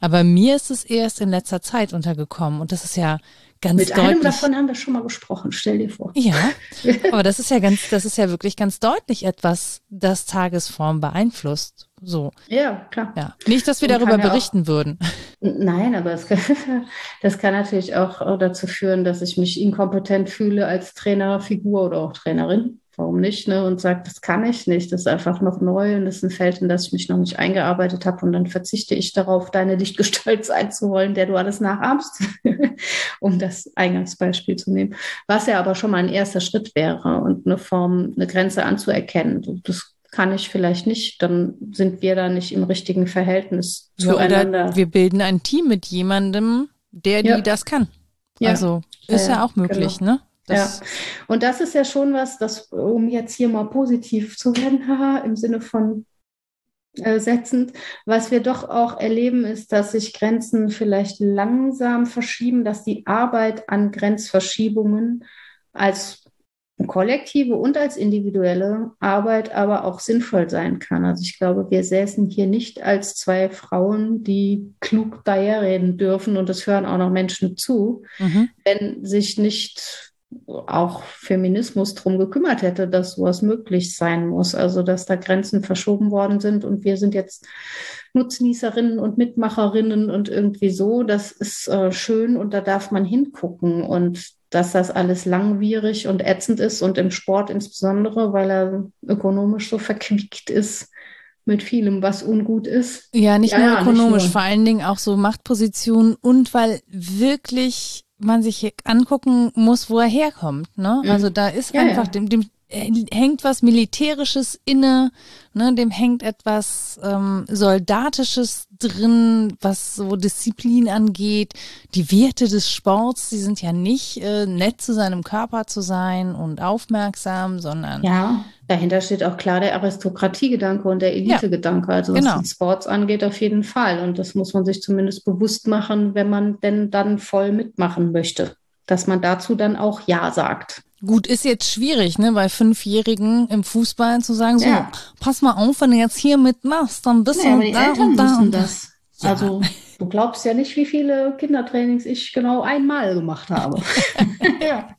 Aber mir ist es erst in letzter Zeit untergekommen. Und das ist ja ganz Mit deutlich. Mit einem davon haben wir schon mal gesprochen, stell dir vor. Ja, aber das ist ja ganz, das ist ja wirklich ganz deutlich etwas, das Tagesform beeinflusst. So. Ja, klar. Ja. Nicht, dass wir darüber berichten auch, würden. Nein, aber es kann, das kann natürlich auch dazu führen, dass ich mich inkompetent fühle als Trainer, Figur oder auch Trainerin warum nicht, ne? Und sagt, das kann ich nicht, das ist einfach noch neu und das ist ein Feld, in das ich mich noch nicht eingearbeitet habe und dann verzichte ich darauf, deine Lichtgestalt sein zu wollen, der du alles nachahmst, um das Eingangsbeispiel zu nehmen. Was ja aber schon mal ein erster Schritt wäre und eine Form, eine Grenze anzuerkennen. Das kann ich vielleicht nicht, dann sind wir da nicht im richtigen Verhältnis zueinander. Oder wir bilden ein Team mit jemandem, der ja. die das kann. Ja. Also ist ja, ja auch möglich, genau. ne? Das ja, und das ist ja schon was, das, um jetzt hier mal positiv zu werden, haha, im Sinne von äh, setzend, was wir doch auch erleben, ist, dass sich Grenzen vielleicht langsam verschieben, dass die Arbeit an Grenzverschiebungen als kollektive und als individuelle Arbeit aber auch sinnvoll sein kann. Also ich glaube, wir säßen hier nicht als zwei Frauen, die klug daherreden dürfen und es hören auch noch Menschen zu, mhm. wenn sich nicht auch Feminismus darum gekümmert hätte, dass sowas möglich sein muss. Also dass da Grenzen verschoben worden sind und wir sind jetzt Nutznießerinnen und Mitmacherinnen und irgendwie so. Das ist äh, schön und da darf man hingucken. Und dass das alles langwierig und ätzend ist und im Sport insbesondere, weil er ökonomisch so verquickt ist mit vielem, was ungut ist. Ja, nicht ja, nur ja, ökonomisch, nicht nur. vor allen Dingen auch so Machtpositionen und weil wirklich man sich angucken muss, wo er herkommt. Ne? Mhm. Also da ist ja, einfach dem, dem hängt was Militärisches inne, ne, dem hängt etwas ähm, Soldatisches drin, was so Disziplin angeht. Die Werte des Sports, die sind ja nicht äh, nett zu seinem Körper zu sein und aufmerksam, sondern. Ja, dahinter steht auch klar der Aristokratiegedanke und der Elitegedanke. Also was genau. den Sports angeht, auf jeden Fall. Und das muss man sich zumindest bewusst machen, wenn man denn dann voll mitmachen möchte. Dass man dazu dann auch Ja sagt. Gut, ist jetzt schwierig, ne, bei Fünfjährigen im Fußball zu sagen, so, ja. pass mal auf, wenn du jetzt hier mitmachst, dann bist naja, du da Eltern und da und das. Ja. Also du glaubst ja nicht, wie viele Kindertrainings ich genau einmal gemacht habe. ja.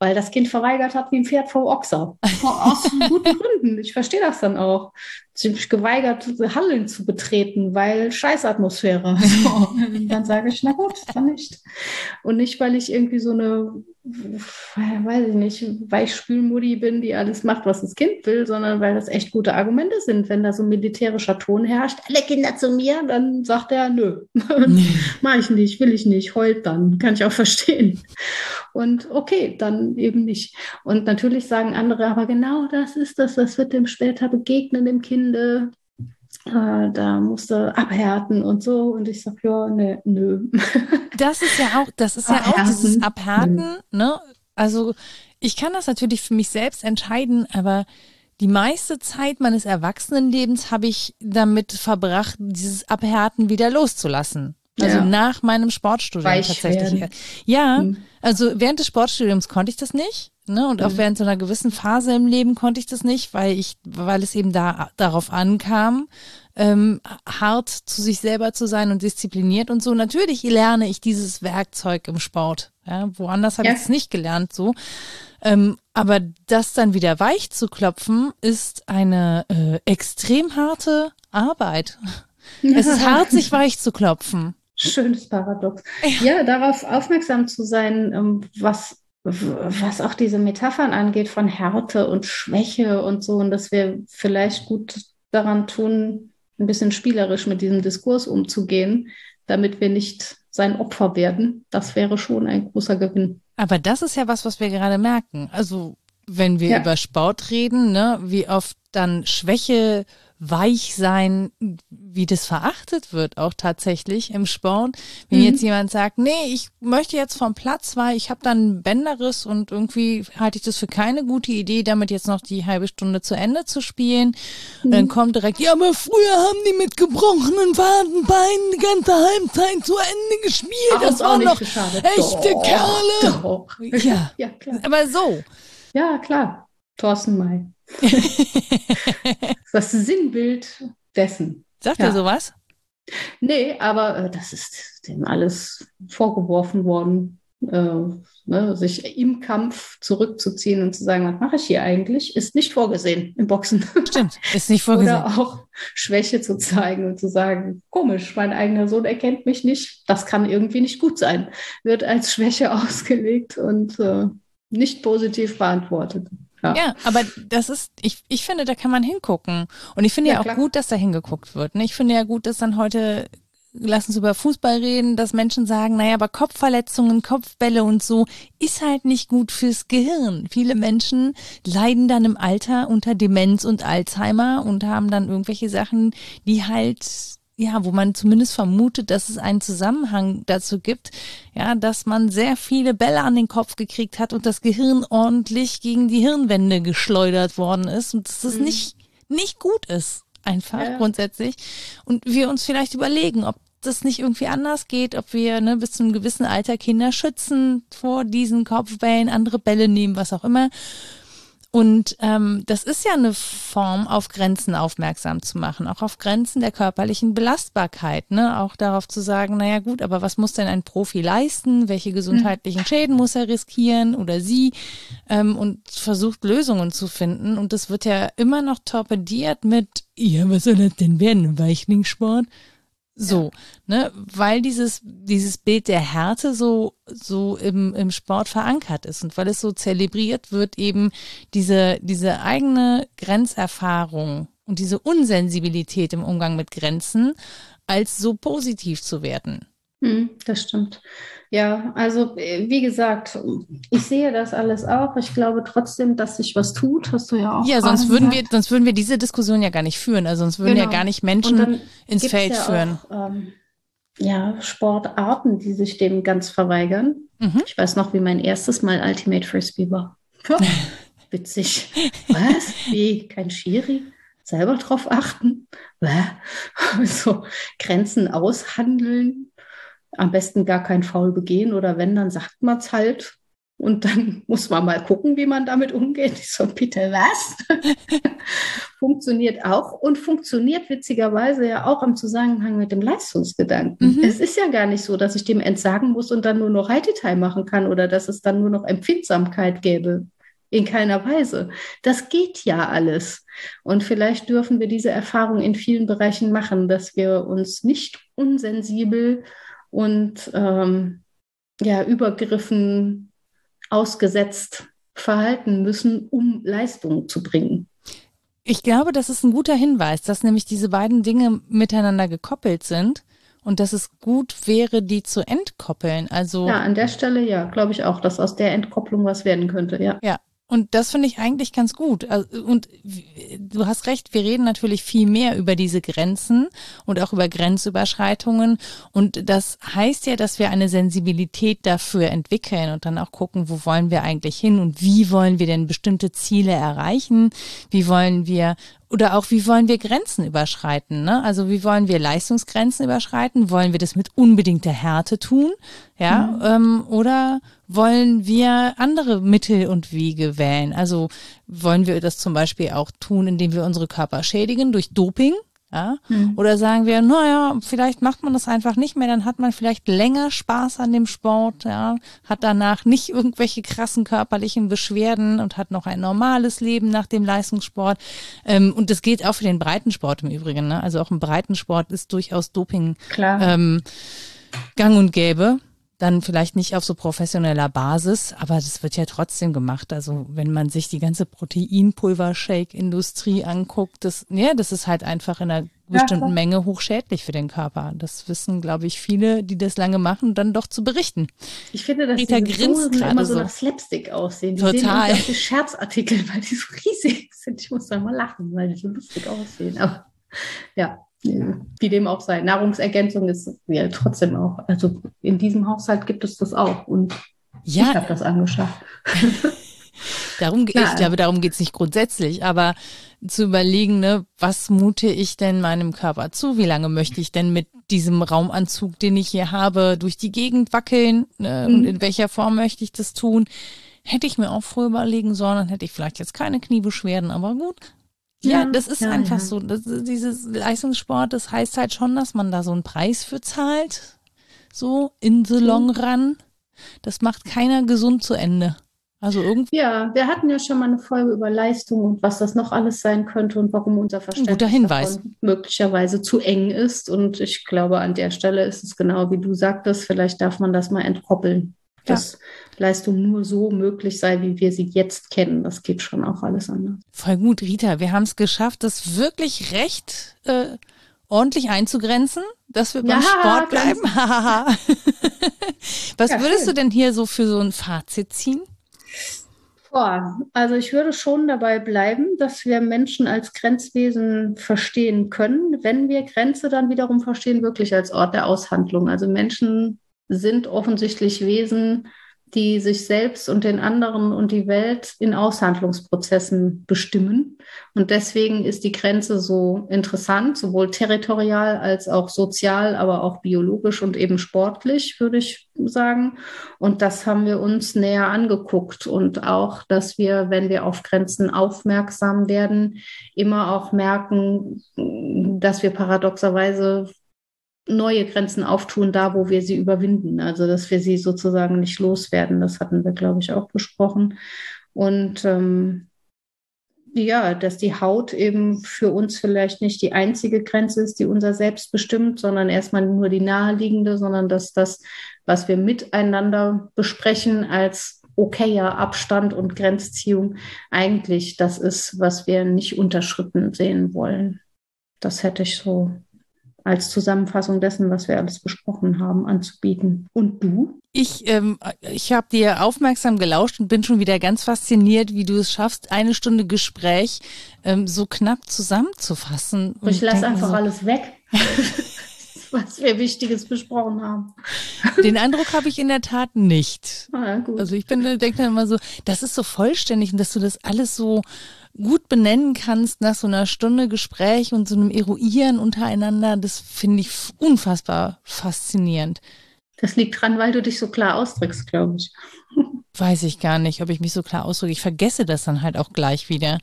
Weil das Kind verweigert hat wie ein Pferd vor Ochser. Aus guten Gründen. Ich verstehe das dann auch. Ziemlich geweigert, Hallen zu betreten, weil Scheißatmosphäre. So. dann sage ich, na gut, dann nicht. Und nicht, weil ich irgendwie so eine weiß ich nicht, Weichspülmutti bin, die alles macht, was das Kind will, sondern weil das echt gute Argumente sind. Wenn da so ein militärischer Ton herrscht, alle Kinder zu mir, dann sagt er, nö, nee. mach ich nicht, will ich nicht, heult dann, kann ich auch verstehen. Und okay, dann eben nicht. Und natürlich sagen andere, aber genau das ist das, das wird dem später begegnen, dem Kinde, äh, da musste abhärten und so. Und ich sage, ja, ne, nö. Das ist ja auch, das ist abhärten. ja auch dieses Abhärten, ne? Also ich kann das natürlich für mich selbst entscheiden, aber die meiste Zeit meines Erwachsenenlebens habe ich damit verbracht, dieses Abhärten wieder loszulassen. Also ja. nach meinem Sportstudium Weich tatsächlich. Werden. Ja, hm. also während des Sportstudiums konnte ich das nicht. Ne? Und auch während so einer gewissen Phase im Leben konnte ich das nicht, weil ich, weil es eben da darauf ankam, ähm, hart zu sich selber zu sein und diszipliniert und so. Natürlich lerne ich dieses Werkzeug im Sport. Ja? Woanders habe ja. ich es nicht gelernt so. Ähm, aber das dann wieder weich zu klopfen, ist eine äh, extrem harte Arbeit. es ist hart, sich weich zu klopfen. Schönes Paradox. Ja, ja darauf aufmerksam zu sein, ähm, was was auch diese Metaphern angeht von Härte und Schwäche und so, und dass wir vielleicht gut daran tun, ein bisschen spielerisch mit diesem Diskurs umzugehen, damit wir nicht sein Opfer werden. Das wäre schon ein großer Gewinn. Aber das ist ja was, was wir gerade merken. Also wenn wir ja. über Sport reden, ne, wie oft dann Schwäche weich sein, wie das verachtet wird, auch tatsächlich im Sport. Wenn mhm. jetzt jemand sagt, nee, ich möchte jetzt vom Platz, weil ich habe dann einen Bänderriss und irgendwie halte ich das für keine gute Idee, damit jetzt noch die halbe Stunde zu Ende zu spielen. Mhm. Dann kommt direkt, ja, aber früher haben die mit gebrochenen Wadenbeinen die ganze Halbzeit zu Ende gespielt. Ach, das waren noch geschadet. echte doch, Kerle. Doch. Ja. ja, klar. Aber so. Ja, klar. Thorsten May. das Sinnbild dessen. Sagt ja. er sowas? Nee, aber äh, das ist dem alles vorgeworfen worden, äh, ne, sich im Kampf zurückzuziehen und zu sagen, was mache ich hier eigentlich, ist nicht vorgesehen im Boxen. Stimmt, ist nicht vorgesehen. Oder auch Schwäche zu zeigen und zu sagen, komisch, mein eigener Sohn erkennt mich nicht, das kann irgendwie nicht gut sein, wird als Schwäche ausgelegt und äh, nicht positiv beantwortet. Ja. ja. aber das ist, ich, ich finde, da kann man hingucken. Und ich finde ja, ja auch klar. gut, dass da hingeguckt wird. Ne? Ich finde ja gut, dass dann heute lass uns über Fußball reden, dass Menschen sagen, naja, aber Kopfverletzungen, Kopfbälle und so ist halt nicht gut fürs Gehirn. Viele Menschen leiden dann im Alter unter Demenz und Alzheimer und haben dann irgendwelche Sachen, die halt ja, wo man zumindest vermutet, dass es einen Zusammenhang dazu gibt, ja, dass man sehr viele Bälle an den Kopf gekriegt hat und das Gehirn ordentlich gegen die Hirnwände geschleudert worden ist und dass es mhm. nicht, nicht gut ist einfach ja. grundsätzlich. Und wir uns vielleicht überlegen, ob das nicht irgendwie anders geht, ob wir ne, bis zu einem gewissen Alter Kinder schützen vor diesen Kopfbällen, andere Bälle nehmen, was auch immer. Und ähm, das ist ja eine Form, auf Grenzen aufmerksam zu machen, auch auf Grenzen der körperlichen Belastbarkeit, ne? Auch darauf zu sagen, naja gut, aber was muss denn ein Profi leisten? Welche gesundheitlichen Schäden muss er riskieren oder sie? Ähm, und versucht Lösungen zu finden. Und das wird ja immer noch torpediert mit, ja, was soll das denn werden? Weichlingssport? So, ne, weil dieses, dieses Bild der Härte so, so im, im Sport verankert ist und weil es so zelebriert wird, eben diese, diese eigene Grenzerfahrung und diese Unsensibilität im Umgang mit Grenzen als so positiv zu werden. Hm, das stimmt. Ja, also äh, wie gesagt, ich sehe das alles auch. Ich glaube trotzdem, dass sich was tut, hast du ja auch. Ja, sonst würden wir, sonst würden wir diese Diskussion ja gar nicht führen. Also sonst würden genau. ja gar nicht Menschen ins Feld ja führen. Auch, ähm, ja, Sportarten, die sich dem ganz verweigern. Mhm. Ich weiß noch, wie mein erstes Mal Ultimate Frisbee war. Witzig. Was? Wie? Kein Schiri? Selber drauf achten? So Grenzen aushandeln am besten gar kein Foul begehen oder wenn, dann sagt man es halt. Und dann muss man mal gucken, wie man damit umgeht. Ich so, bitte was? funktioniert auch und funktioniert witzigerweise ja auch im Zusammenhang mit dem Leistungsgedanken. Mhm. Es ist ja gar nicht so, dass ich dem entsagen muss und dann nur noch High-Detail machen kann oder dass es dann nur noch Empfindsamkeit gäbe. In keiner Weise. Das geht ja alles. Und vielleicht dürfen wir diese Erfahrung in vielen Bereichen machen, dass wir uns nicht unsensibel und ähm, ja, Übergriffen ausgesetzt verhalten müssen, um Leistung zu bringen. Ich glaube, das ist ein guter Hinweis, dass nämlich diese beiden Dinge miteinander gekoppelt sind und dass es gut wäre, die zu entkoppeln. Also ja, an der Stelle ja, glaube ich auch, dass aus der Entkopplung was werden könnte. Ja. Ja, und das finde ich eigentlich ganz gut. Also, und du hast recht, wir reden natürlich viel mehr über diese Grenzen und auch über Grenzüberschreitungen. Und das heißt ja, dass wir eine Sensibilität dafür entwickeln und dann auch gucken, wo wollen wir eigentlich hin und wie wollen wir denn bestimmte Ziele erreichen? Wie wollen wir oder auch, wie wollen wir Grenzen überschreiten? Ne? Also wie wollen wir Leistungsgrenzen überschreiten? Wollen wir das mit unbedingter Härte tun? Ja, mhm. ähm, oder wollen wir andere Mittel und Wege wählen? Also wollen wir das zum Beispiel auch tun, indem wir unsere Körper schädigen durch Doping? Ja? Hm. Oder sagen wir, naja, vielleicht macht man das einfach nicht mehr, dann hat man vielleicht länger Spaß an dem Sport, ja, hat danach nicht irgendwelche krassen körperlichen Beschwerden und hat noch ein normales Leben nach dem Leistungssport. Ähm, und das gilt auch für den Breitensport im Übrigen. Ne? Also auch im Breitensport ist durchaus Doping. Ähm, gang und gäbe dann vielleicht nicht auf so professioneller Basis, aber das wird ja trotzdem gemacht. Also wenn man sich die ganze Proteinpulver-Shake-Industrie anguckt, das, ja, das ist halt einfach in einer bestimmten ja, Menge hochschädlich für den Körper. Das wissen, glaube ich, viele, die das lange machen, dann doch zu berichten. Ich finde, dass Rita diese grinst immer so nach Slapstick aussehen. Die Total. Sehen Scherzartikel, weil die so riesig sind. Ich muss da mal lachen, weil die so lustig aussehen. Aber ja, wie dem auch sei. Nahrungsergänzung ist ja trotzdem auch. Also in diesem Haushalt gibt es das auch. Und ja. ich habe das angeschafft. darum, ich glaube, darum geht es nicht grundsätzlich, aber zu überlegen, ne, was mute ich denn meinem Körper zu? Wie lange möchte ich denn mit diesem Raumanzug, den ich hier habe, durch die Gegend wackeln? Ne, mhm. Und in welcher Form möchte ich das tun? Hätte ich mir auch früher überlegen sollen, dann hätte ich vielleicht jetzt keine Kniebeschwerden, aber gut, ja, das ist ja, einfach ja. so. Das, dieses Leistungssport, das heißt halt schon, dass man da so einen Preis für zahlt. So in the long run. Das macht keiner gesund zu Ende. Also irgendwie. Ja, wir hatten ja schon mal eine Folge über Leistung und was das noch alles sein könnte und warum unser Verständnis möglicherweise zu eng ist. Und ich glaube, an der Stelle ist es genau wie du sagtest, vielleicht darf man das mal entkoppeln dass ja. Leistung nur so möglich sei, wie wir sie jetzt kennen. Das geht schon auch alles anders. Voll gut, Rita. Wir haben es geschafft, das wirklich recht äh, ordentlich einzugrenzen, dass wir beim ja, Sport bleiben. Was ja, würdest schön. du denn hier so für so ein Fazit ziehen? Boah, also ich würde schon dabei bleiben, dass wir Menschen als Grenzwesen verstehen können, wenn wir Grenze dann wiederum verstehen, wirklich als Ort der Aushandlung. Also Menschen sind offensichtlich Wesen, die sich selbst und den anderen und die Welt in Aushandlungsprozessen bestimmen. Und deswegen ist die Grenze so interessant, sowohl territorial als auch sozial, aber auch biologisch und eben sportlich, würde ich sagen. Und das haben wir uns näher angeguckt. Und auch, dass wir, wenn wir auf Grenzen aufmerksam werden, immer auch merken, dass wir paradoxerweise neue Grenzen auftun, da wo wir sie überwinden. Also dass wir sie sozusagen nicht loswerden. Das hatten wir, glaube ich, auch besprochen. Und ähm, ja, dass die Haut eben für uns vielleicht nicht die einzige Grenze ist, die unser Selbst bestimmt, sondern erstmal nur die naheliegende, sondern dass das, was wir miteinander besprechen als okayer Abstand und Grenzziehung, eigentlich das ist, was wir nicht unterschritten sehen wollen. Das hätte ich so als Zusammenfassung dessen, was wir alles besprochen haben, anzubieten. Und du? Ich, ähm, ich habe dir aufmerksam gelauscht und bin schon wieder ganz fasziniert, wie du es schaffst, eine Stunde Gespräch ähm, so knapp zusammenzufassen. Und ich lasse einfach so, alles weg. was wir Wichtiges besprochen haben. Den Eindruck habe ich in der Tat nicht. Ah, also ich bin, denke dann immer so, das ist so vollständig und dass du das alles so gut benennen kannst nach so einer Stunde Gespräch und so einem Eruieren untereinander, das finde ich unfassbar faszinierend. Das liegt dran, weil du dich so klar ausdrückst, glaube ich. Weiß ich gar nicht, ob ich mich so klar ausdrücke. Ich vergesse das dann halt auch gleich wieder.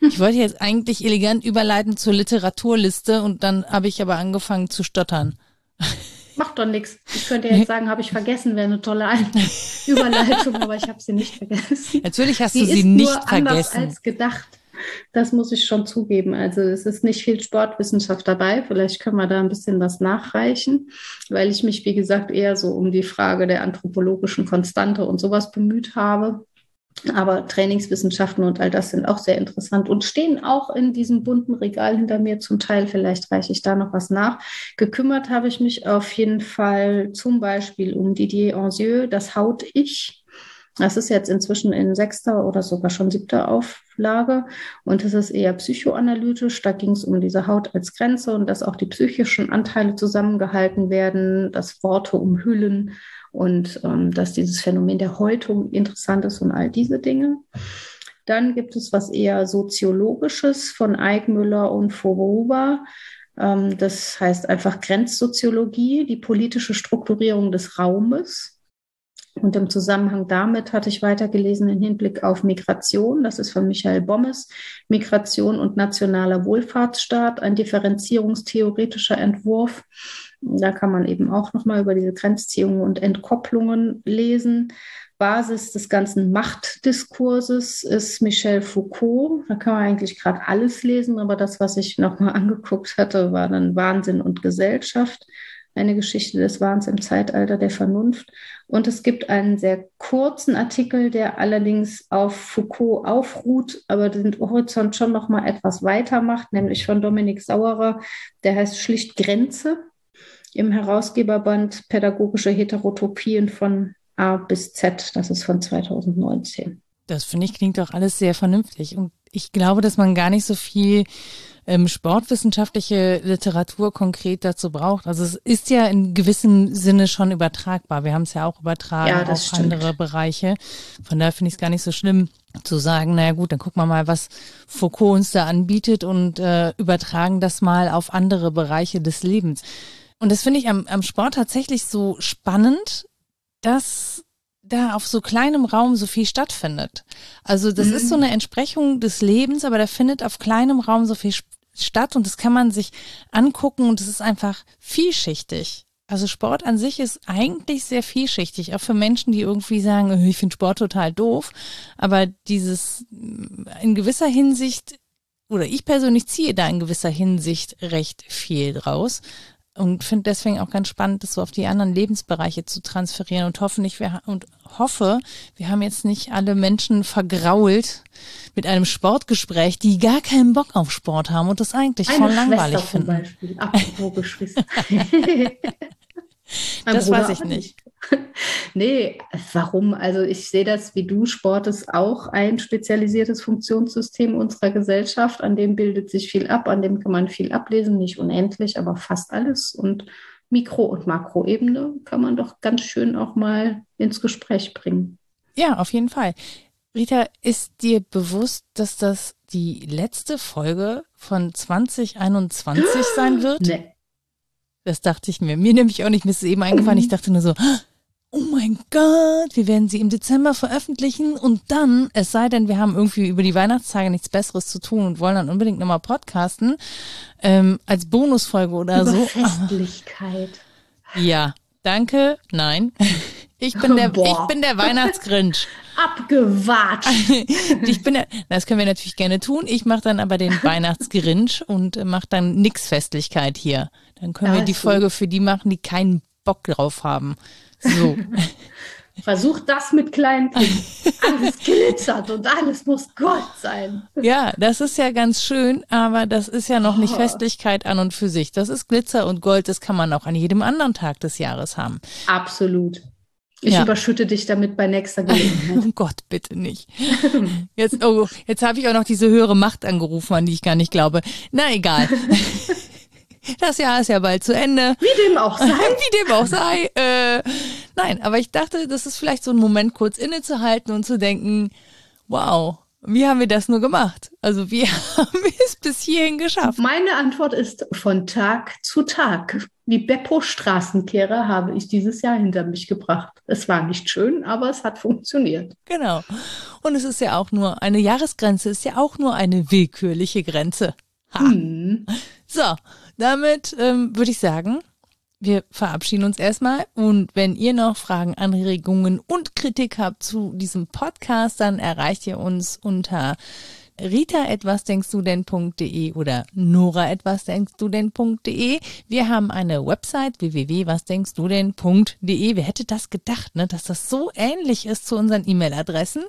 Ich wollte jetzt eigentlich elegant überleiten zur Literaturliste und dann habe ich aber angefangen zu stottern. Macht doch nichts. Ich könnte jetzt sagen, habe ich vergessen, wäre eine tolle Überleitung, aber ich habe sie nicht vergessen. Natürlich hast sie du sie nicht nur vergessen. als gedacht. Das muss ich schon zugeben. Also es ist nicht viel Sportwissenschaft dabei. Vielleicht können wir da ein bisschen was nachreichen, weil ich mich, wie gesagt, eher so um die Frage der anthropologischen Konstante und sowas bemüht habe. Aber Trainingswissenschaften und all das sind auch sehr interessant und stehen auch in diesem bunten Regal hinter mir zum Teil. Vielleicht reiche ich da noch was nach. Gekümmert habe ich mich auf jeden Fall zum Beispiel um Didier Anzieux, das Haut-Ich. Das ist jetzt inzwischen in sechster oder sogar schon siebter Auflage und es ist eher psychoanalytisch. Da ging es um diese Haut als Grenze und dass auch die psychischen Anteile zusammengehalten werden, dass Worte umhüllen und ähm, dass dieses Phänomen der Häutung interessant ist und all diese Dinge. Dann gibt es was eher Soziologisches von Eickmüller und Foroba. Ähm, das heißt einfach Grenzsoziologie, die politische Strukturierung des Raumes. Und im Zusammenhang damit hatte ich weitergelesen im Hinblick auf Migration. Das ist von Michael Bommes. Migration und nationaler Wohlfahrtsstaat, ein differenzierungstheoretischer Entwurf. Da kann man eben auch nochmal über diese Grenzziehungen und Entkopplungen lesen. Basis des ganzen Machtdiskurses ist Michel Foucault. Da kann man eigentlich gerade alles lesen, aber das, was ich nochmal angeguckt hatte, war dann Wahnsinn und Gesellschaft. Eine Geschichte des Wahns im Zeitalter der Vernunft. Und es gibt einen sehr kurzen Artikel, der allerdings auf Foucault aufruht, aber den Horizont schon noch mal etwas weiter macht, nämlich von Dominik Sauerer. Der heißt schlicht Grenze im Herausgeberband Pädagogische Heterotopien von A bis Z. Das ist von 2019. Das finde ich klingt auch alles sehr vernünftig. Und ich glaube, dass man gar nicht so viel ähm, sportwissenschaftliche Literatur konkret dazu braucht. Also es ist ja in gewissem Sinne schon übertragbar. Wir haben es ja auch übertragen ja, auf stimmt. andere Bereiche. Von daher finde ich es gar nicht so schlimm zu sagen, naja gut, dann gucken wir mal, was Foucault uns da anbietet und äh, übertragen das mal auf andere Bereiche des Lebens. Und das finde ich am, am Sport tatsächlich so spannend, dass da auf so kleinem Raum so viel stattfindet. Also das mhm. ist so mhm. eine Entsprechung des Lebens, aber da findet auf kleinem Raum so viel statt und das kann man sich angucken und es ist einfach vielschichtig. Also Sport an sich ist eigentlich sehr vielschichtig, auch für Menschen, die irgendwie sagen, ich finde Sport total doof. Aber dieses in gewisser Hinsicht, oder ich persönlich ziehe da in gewisser Hinsicht recht viel draus und finde deswegen auch ganz spannend, das so auf die anderen Lebensbereiche zu transferieren und hoffe nicht, wir, und hoffe, wir haben jetzt nicht alle Menschen vergrault mit einem Sportgespräch, die gar keinen Bock auf Sport haben und das eigentlich Eine voll langweilig Schwester zum finden. Beispiel. Apropos Geschwister. Das Bruder weiß ich nicht. Nee, warum? Also ich sehe das wie du. Sport ist auch ein spezialisiertes Funktionssystem unserer Gesellschaft. An dem bildet sich viel ab, an dem kann man viel ablesen, nicht unendlich, aber fast alles. Und Mikro- und Makroebene kann man doch ganz schön auch mal ins Gespräch bringen. Ja, auf jeden Fall. Rita, ist dir bewusst, dass das die letzte Folge von 2021 sein wird? Nee. Das dachte ich mir. Mir nämlich auch nicht. Mir ist es eben eingefallen. Ich dachte nur so, oh mein Gott, wir werden sie im Dezember veröffentlichen und dann, es sei denn, wir haben irgendwie über die Weihnachtstage nichts Besseres zu tun und wollen dann unbedingt nochmal podcasten, ähm, als Bonusfolge oder Über so. Festlichkeit. Ja, danke. Nein. Ich bin der, Boah. ich bin der Weihnachtsgrinch. Abgewatscht. Ich bin der, das können wir natürlich gerne tun. Ich mache dann aber den Weihnachtsgrinch und äh, mache dann nix Festlichkeit hier. Dann können Ja, wir die ist gut. Folge für die machen, die keinen Bock drauf haben. So. Versuch das mit kleinen Kindern. Alles glitzert und alles muss Gold sein. ja, das ist ja ganz schön, aber das ist ja noch nicht Oh. Festlichkeit an und für sich. Das ist Glitzer und Gold, das kann man auch an jedem anderen Tag des Jahres haben. Absolut. Ich Ja. überschütte dich damit bei nächster Gelegenheit. Oh Gott, bitte nicht. Jetzt, oh, jetzt habe ich auch noch diese höhere Macht angerufen, an die ich gar nicht glaube. Na egal. Das Jahr ist ja bald zu Ende. Wie dem auch sei. Wie dem auch sei. Äh, nein, aber ich dachte, das ist vielleicht so ein Moment, kurz innezuhalten und zu denken, wow, wie haben wir das nur gemacht? Also wie haben wir es bis hierhin geschafft? Meine Antwort ist von Tag zu Tag. Wie Beppo Straßenkehrer habe ich dieses Jahr hinter mich gebracht. Es war nicht schön, aber es hat funktioniert. Genau. Und es ist ja auch nur, eine Jahresgrenze ist ja auch nur eine willkürliche Grenze. Ha. Hm. So, damit ähm, würde ich sagen, wir verabschieden uns erstmal. Und wenn ihr noch Fragen, Anregungen und Kritik habt zu diesem Podcast, dann erreicht ihr uns unter rita etwas denkst du denn.de oder nora etwas denkst du denn.de. Wir haben eine Website www.wasdenkst du denn.de. Wer hätte das gedacht, ne, dass das so ähnlich ist zu unseren E-Mail-Adressen?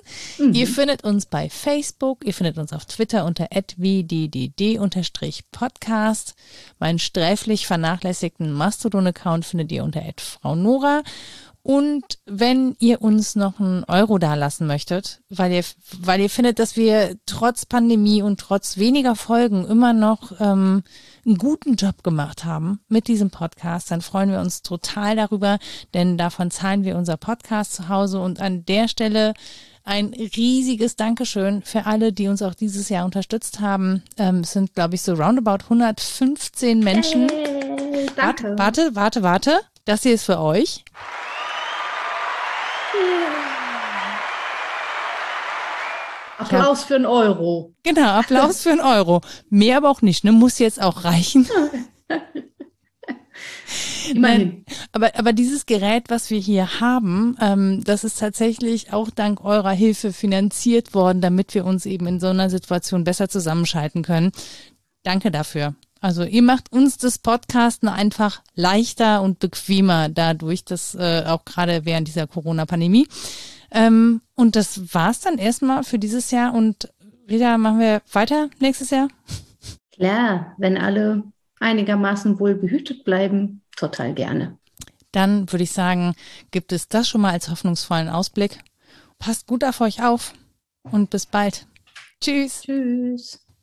Ihr findet uns bei Facebook, ihr findet uns auf Twitter unter wddd-podcast. Meinen sträflich vernachlässigten Mastodon-Account findet ihr unter Frau Nora. Und wenn ihr uns noch einen Euro dalassen möchtet, weil ihr, weil ihr findet, dass wir trotz Pandemie und trotz weniger Folgen immer noch ähm, einen guten Job gemacht haben mit diesem Podcast, dann freuen wir uns total darüber, denn davon zahlen wir unser Podcast zu Hause. Und an der Stelle ein riesiges Dankeschön für alle, die uns auch dieses Jahr unterstützt haben. Ähm, es sind, glaube ich, so roundabout 115 Menschen. Hey, danke. Warte, warte, warte. Das hier ist für euch. Applaus für einen Euro. Genau, Applaus für einen Euro. Mehr aber auch nicht, ne? Muss jetzt auch reichen. Immerhin. Aber, aber dieses Gerät, was wir hier haben, ähm, das ist tatsächlich auch dank eurer Hilfe finanziert worden, damit wir uns eben in so einer Situation besser zusammenschalten können. Danke dafür. Also ihr macht uns das Podcasten einfach leichter und bequemer dadurch, dass äh, auch gerade während dieser Corona-Pandemie. Ähm, und das war's dann erstmal für dieses Jahr. Und Rita, machen wir weiter nächstes Jahr? Klar, wenn alle einigermaßen wohl behütet bleiben, total gerne. Dann würde ich sagen, gibt es das schon mal als hoffnungsvollen Ausblick. Passt gut auf euch auf und bis bald. Tschüss. Tschüss.